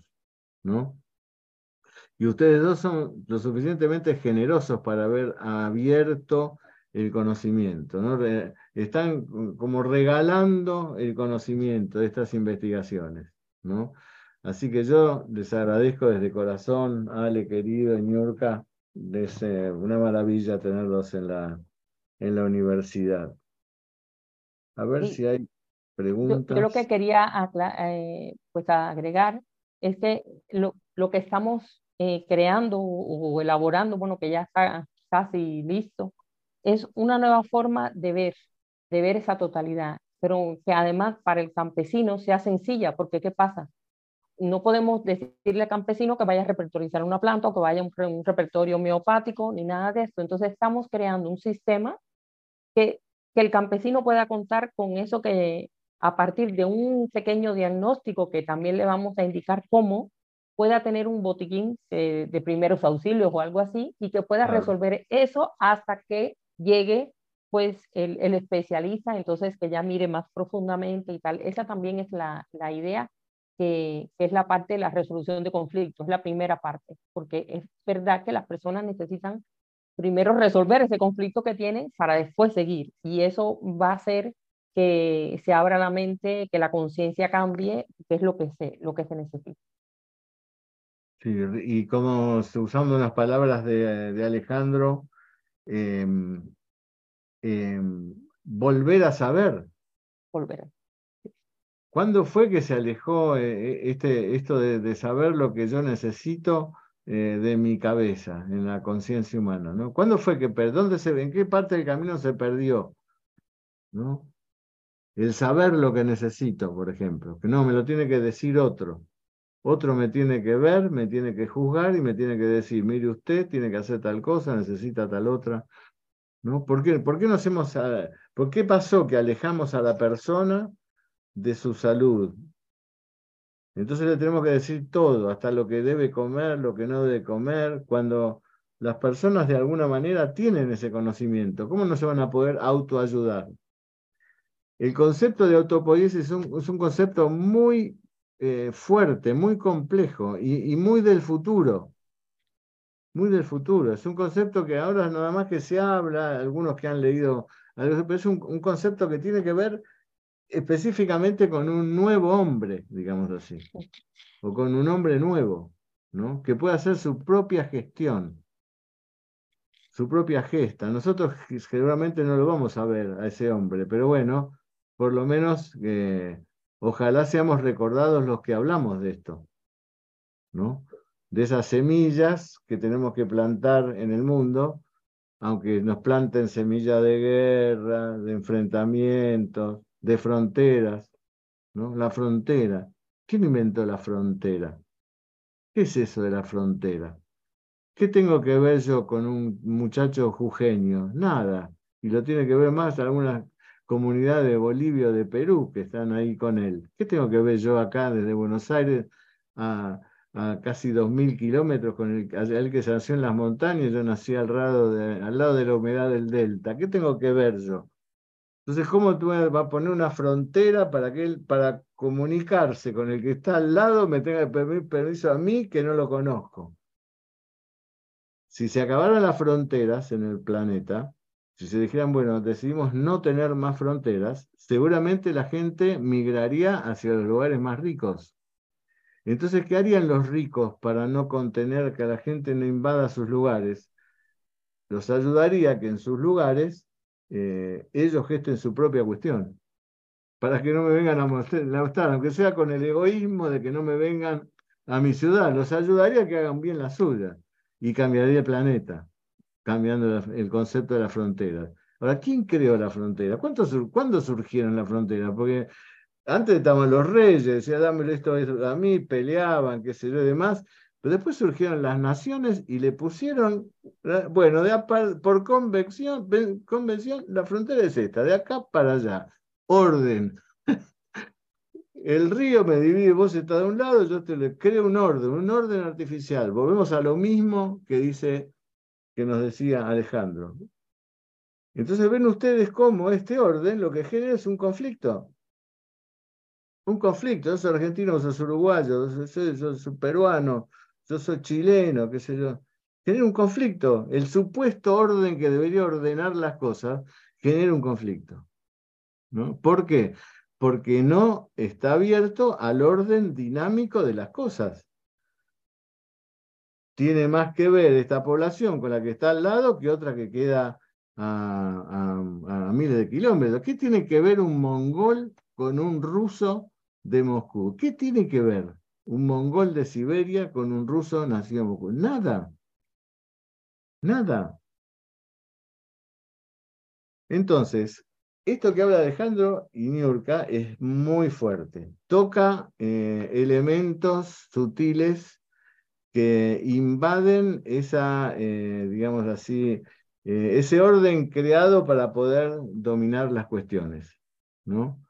Speaker 1: ¿no? Y ustedes dos son lo suficientemente generosos para haber abierto el conocimiento, ¿no? están como regalando el conocimiento de estas investigaciones, ¿no? Así que yo les agradezco desde corazón, Ale querido, Ñurka, es una maravilla tenerlos en la, en la universidad. A ver si hay Preguntas.
Speaker 2: Yo, lo que quería eh, pues agregar es que lo, lo que estamos eh, creando o, elaborando, bueno, que ya está casi listo, es una nueva forma de ver, de ver esa totalidad, pero que además para el campesino sea sencilla, porque ¿qué pasa? No podemos decirle al campesino que vaya a repertorizar una planta o que vaya a un, un repertorio homeopático, ni nada de esto. Entonces estamos creando un sistema que, que el campesino pueda contar con eso que, a partir de un pequeño diagnóstico que también le vamos a indicar cómo pueda tener un botiquín de primeros auxilios o algo así y que pueda resolver eso hasta que llegue pues el, el, especialista, entonces que ya mire más profundamente y tal. Esa también es la, la idea que, que, es la parte de la resolución de conflictos, la primera parte, porque es verdad que las personas necesitan primero resolver ese conflicto que tienen para después seguir y eso va a ser que se abra la mente, que la conciencia cambie, que es lo que se, lo que se necesita.
Speaker 1: Sí, y como usando unas palabras de, de Alejandro, em, em, volver a saber.
Speaker 2: Volver.
Speaker 1: ¿Cuándo fue que se alejó eh, este, esto de, saber lo que yo necesito de mi cabeza, en la conciencia humana? ¿no? ¿Cuándo fue que, dónde se, en qué parte del camino se perdió? ¿no? El saber lo que necesito, por ejemplo, que no, me lo tiene que decir otro. Otro me tiene que ver, me tiene que juzgar y me tiene que decir, mire usted, tiene que hacer tal cosa, necesita tal otra. ¿No? ¿Por qué, ¿Por qué no hacemos, por qué pasó que alejamos a la persona de su salud? Entonces le tenemos que decir todo, hasta lo que debe comer, lo que no debe comer, cuando las personas de alguna manera tienen ese conocimiento, ¿cómo no se van a poder autoayudar? El concepto de autopoiesis es un, concepto muy eh, fuerte, muy complejo y, muy del futuro. Muy del futuro. Es un concepto que ahora nada más que se habla, algunos que han leído, pero es un, un concepto que tiene que ver específicamente con un nuevo hombre, digamos así, o con un hombre nuevo, ¿no? que pueda hacer su propia gestión, su propia gesta. Nosotros seguramente no lo vamos a ver a ese hombre, pero bueno, por lo menos eh, ojalá seamos recordados los que hablamos de esto, ¿no? De esas semillas que tenemos que plantar en el mundo, aunque nos planten semillas de guerra, de enfrentamientos, de fronteras, ¿no? La frontera. ¿Quién inventó la frontera? ¿Qué es eso de la frontera? ¿Qué tengo que ver yo con un muchacho jujeño? Nada. Y lo tiene que ver más algunas comunidad de Bolivia o de Perú que están ahí con él. ¿Qué tengo que ver yo acá desde Buenos Aires a, a casi 2.000 kilómetros con el, que se nació en las montañas? Yo nací al lado, de, al lado de la humedad del delta. ¿Qué tengo que ver yo? Entonces, ¿cómo tú vas a poner una frontera para que él, para comunicarse con el que está al lado, me tenga que pedir permiso a mí que no lo conozco? Si se acabaran las fronteras en el planeta, si se dijeran, bueno, decidimos no tener más fronteras, seguramente la gente migraría hacia los lugares más ricos. Entonces, ¿qué harían los ricos para no contener que la gente no invada sus lugares? Los ayudaría que en sus lugares eh, ellos gesten su propia cuestión, para que no me vengan a mostrar, aunque sea con el egoísmo de que no me vengan a mi ciudad, los ayudaría a que hagan bien la suya y cambiaría el planeta cambiando el concepto de la frontera. Ahora, ¿quién creó la frontera? ¿Cuándo surgieron la frontera? Porque antes estaban los reyes, decían, dame esto, a mí, peleaban, qué sé yo, y demás, pero después surgieron las naciones y le pusieron, bueno, de, por convención, convención, la frontera es esta, de acá para allá, orden. *laughs* El río me divide, vos estás de un lado, yo te creo un orden, un orden artificial. Volvemos a lo mismo que dice que nos decía Alejandro. Entonces ven ustedes cómo este orden lo que genera es un conflicto. Un conflicto. Yo soy argentino, yo soy uruguayo, yo soy, peruano, yo soy chileno, qué sé yo. Genera un conflicto. El supuesto orden que debería ordenar las cosas genera un conflicto. ¿Por qué? Porque no está abierto al orden dinámico de las cosas tiene más que ver esta población con la que está al lado que otra que queda a, miles de kilómetros. ¿Qué tiene que ver un mongol con un ruso de Moscú? ¿Qué tiene que ver un mongol de Siberia con un ruso nacido en Moscú? Nada. Nada. Entonces, esto que habla Alejandro y Niurka es muy fuerte. Toca eh, elementos sutiles que invaden esa, eh, digamos así, eh, ese orden creado para poder dominar las cuestiones, ¿no?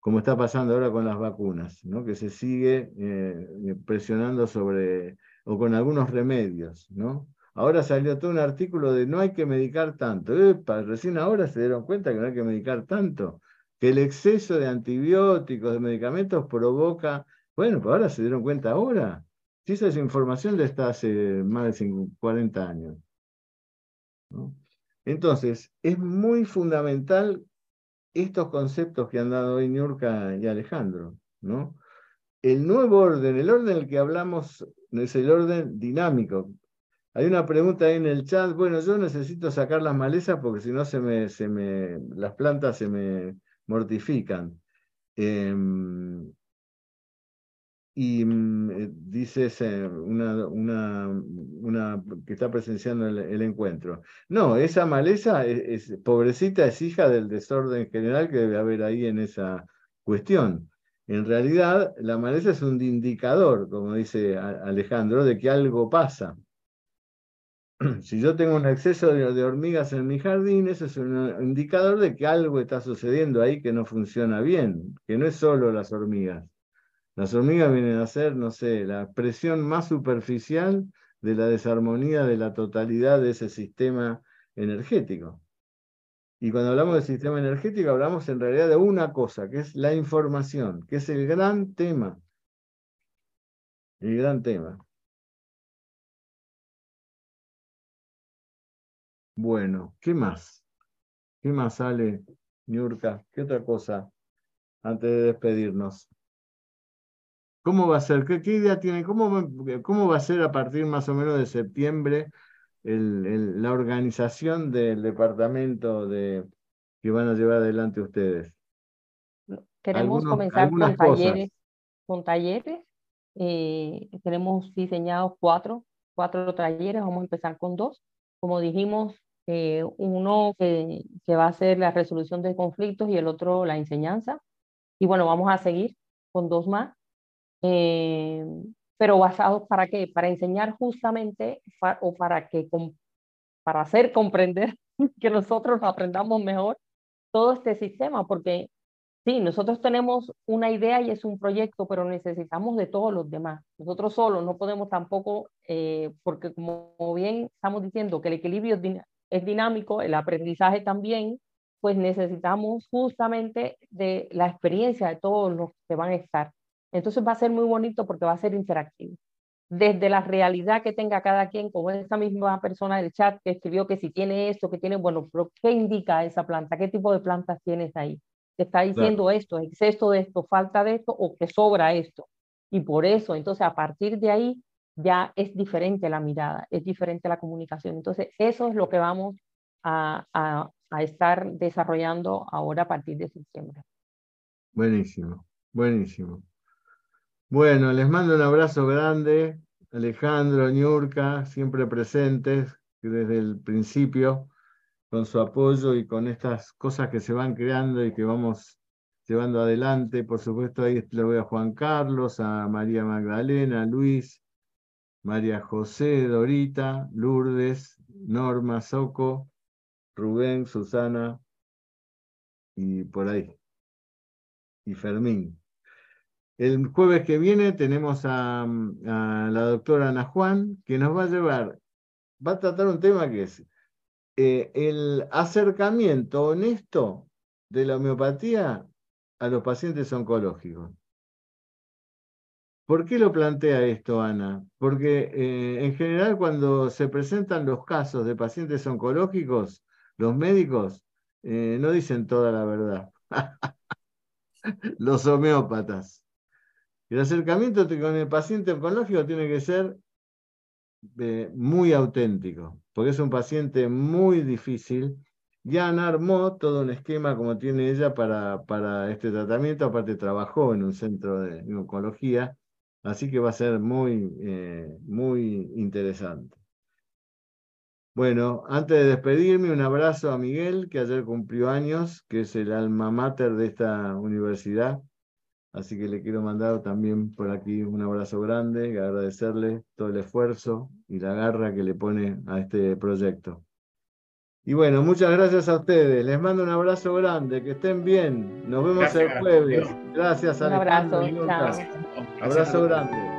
Speaker 1: Como está pasando ahora con las vacunas, ¿no? Que se sigue eh, presionando sobre, o con algunos remedios, ¿no? Ahora salió todo un artículo de no hay que medicar tanto. recién ahora se dieron cuenta que no hay que medicar tanto, que el exceso de antibióticos, de medicamentos provoca, bueno, pues ahora se dieron cuenta ahora, si esa es información de está hace más de 40 años. Entonces, es muy fundamental estos conceptos que han dado hoy Niurka y Alejandro. ¿no? El nuevo orden, el orden del que hablamos es el orden dinámico. Hay una pregunta ahí en el chat. Bueno, yo necesito sacar las malezas porque si no se me, se me, las plantas se me mortifican. Em, y mm, eh, dice una, una, una, que está presenciando el, encuentro. No, esa maleza, es, pobrecita, es hija del desorden general que debe haber ahí en esa cuestión. En realidad, la maleza es un indicador, como dice Alejandro, de que algo pasa. *clears throat* Si yo tengo un exceso de, hormigas en mi jardín, eso es un indicador de que algo está sucediendo ahí que no funciona bien, que no es solo las hormigas. Las hormigas vienen a ser, no sé, la expresión más superficial de la desarmonía de la totalidad de ese sistema energético. Y cuando hablamos del sistema energético, hablamos en realidad de una cosa, que es la información, que es el gran tema. El gran tema. Bueno, ¿qué más? ¿Qué más sale, Niurka? ¿Qué otra cosa antes de despedirnos? ¿Cómo va a ser? ¿Qué, idea tiene? ¿Cómo, ¿Cómo, va a ser a partir más o menos de septiembre la organización del departamento de, que van a llevar adelante ustedes?
Speaker 2: Queremos comenzar con talleres, con talleres. Eh, tenemos diseñados cuatro, cuatro talleres. Vamos a empezar con dos. Como dijimos, eh, uno que, que, va a ser la resolución de conflictos y el otro la enseñanza. Y bueno, vamos a seguir con dos más, eh, pero basados para qué? Para enseñar justamente o para, que, para hacer comprender *laughs* que nosotros aprendamos mejor todo este sistema, porque sí, nosotros tenemos una idea y es un proyecto, pero necesitamos de todos los demás. Nosotros solos no podemos tampoco, eh, porque como bien estamos diciendo que el equilibrio es dinámico, el aprendizaje también, pues necesitamos justamente de la experiencia de todos los que van a estar. Entonces va a ser muy bonito porque va a ser interactivo. Desde la realidad que tenga cada quien, como esa misma persona del chat que escribió que si tiene esto, que tiene, bueno, pero ¿qué indica esa planta? ¿Qué tipo de plantas tienes ahí? Te está diciendo esto, exceso de esto, falta de esto o que sobra esto. Y por eso, entonces a partir de ahí ya es diferente la mirada, es diferente la comunicación. Entonces, eso es lo que vamos a, a, estar desarrollando ahora a partir de septiembre.
Speaker 1: Buenísimo, buenísimo. Bueno, les mando un abrazo grande, Alejandro, Ñurka, siempre presentes desde el principio, con su apoyo y con estas cosas que se van creando y que vamos llevando adelante. Por supuesto, ahí le voy a Juan Carlos, a María Magdalena, Luis, María José, Dorita, Lourdes, Norma, Soco, Rubén, Susana y por ahí. Y Fermín. El jueves que viene tenemos a, la doctora Ana Juan, que nos va a llevar, va a tratar un tema que es eh, el acercamiento honesto de la homeopatía a los pacientes oncológicos. ¿Por qué lo plantea esto, Ana? Porque eh, en general cuando se presentan los casos de pacientes oncológicos, los médicos eh, no dicen toda la verdad. *laughs* los homeópatas. El acercamiento con el paciente oncológico tiene que ser eh, muy auténtico, porque es un paciente muy difícil. Ya Ana armó todo un esquema como tiene ella para, para este tratamiento, aparte trabajó en un centro de oncología Así que va a ser muy, eh, muy interesante. Bueno, antes de despedirme, un abrazo a Miguel, que ayer cumplió años, que es el alma mater de esta universidad. Así que le quiero mandar también por aquí un abrazo grande y agradecerle todo el esfuerzo y la garra que le pone a este proyecto. Y bueno, muchas gracias a ustedes. Les mando un abrazo grande. Que estén bien. Nos vemos el jueves. Gracias,
Speaker 2: Un abrazo. Chao.
Speaker 1: Abrazo grande.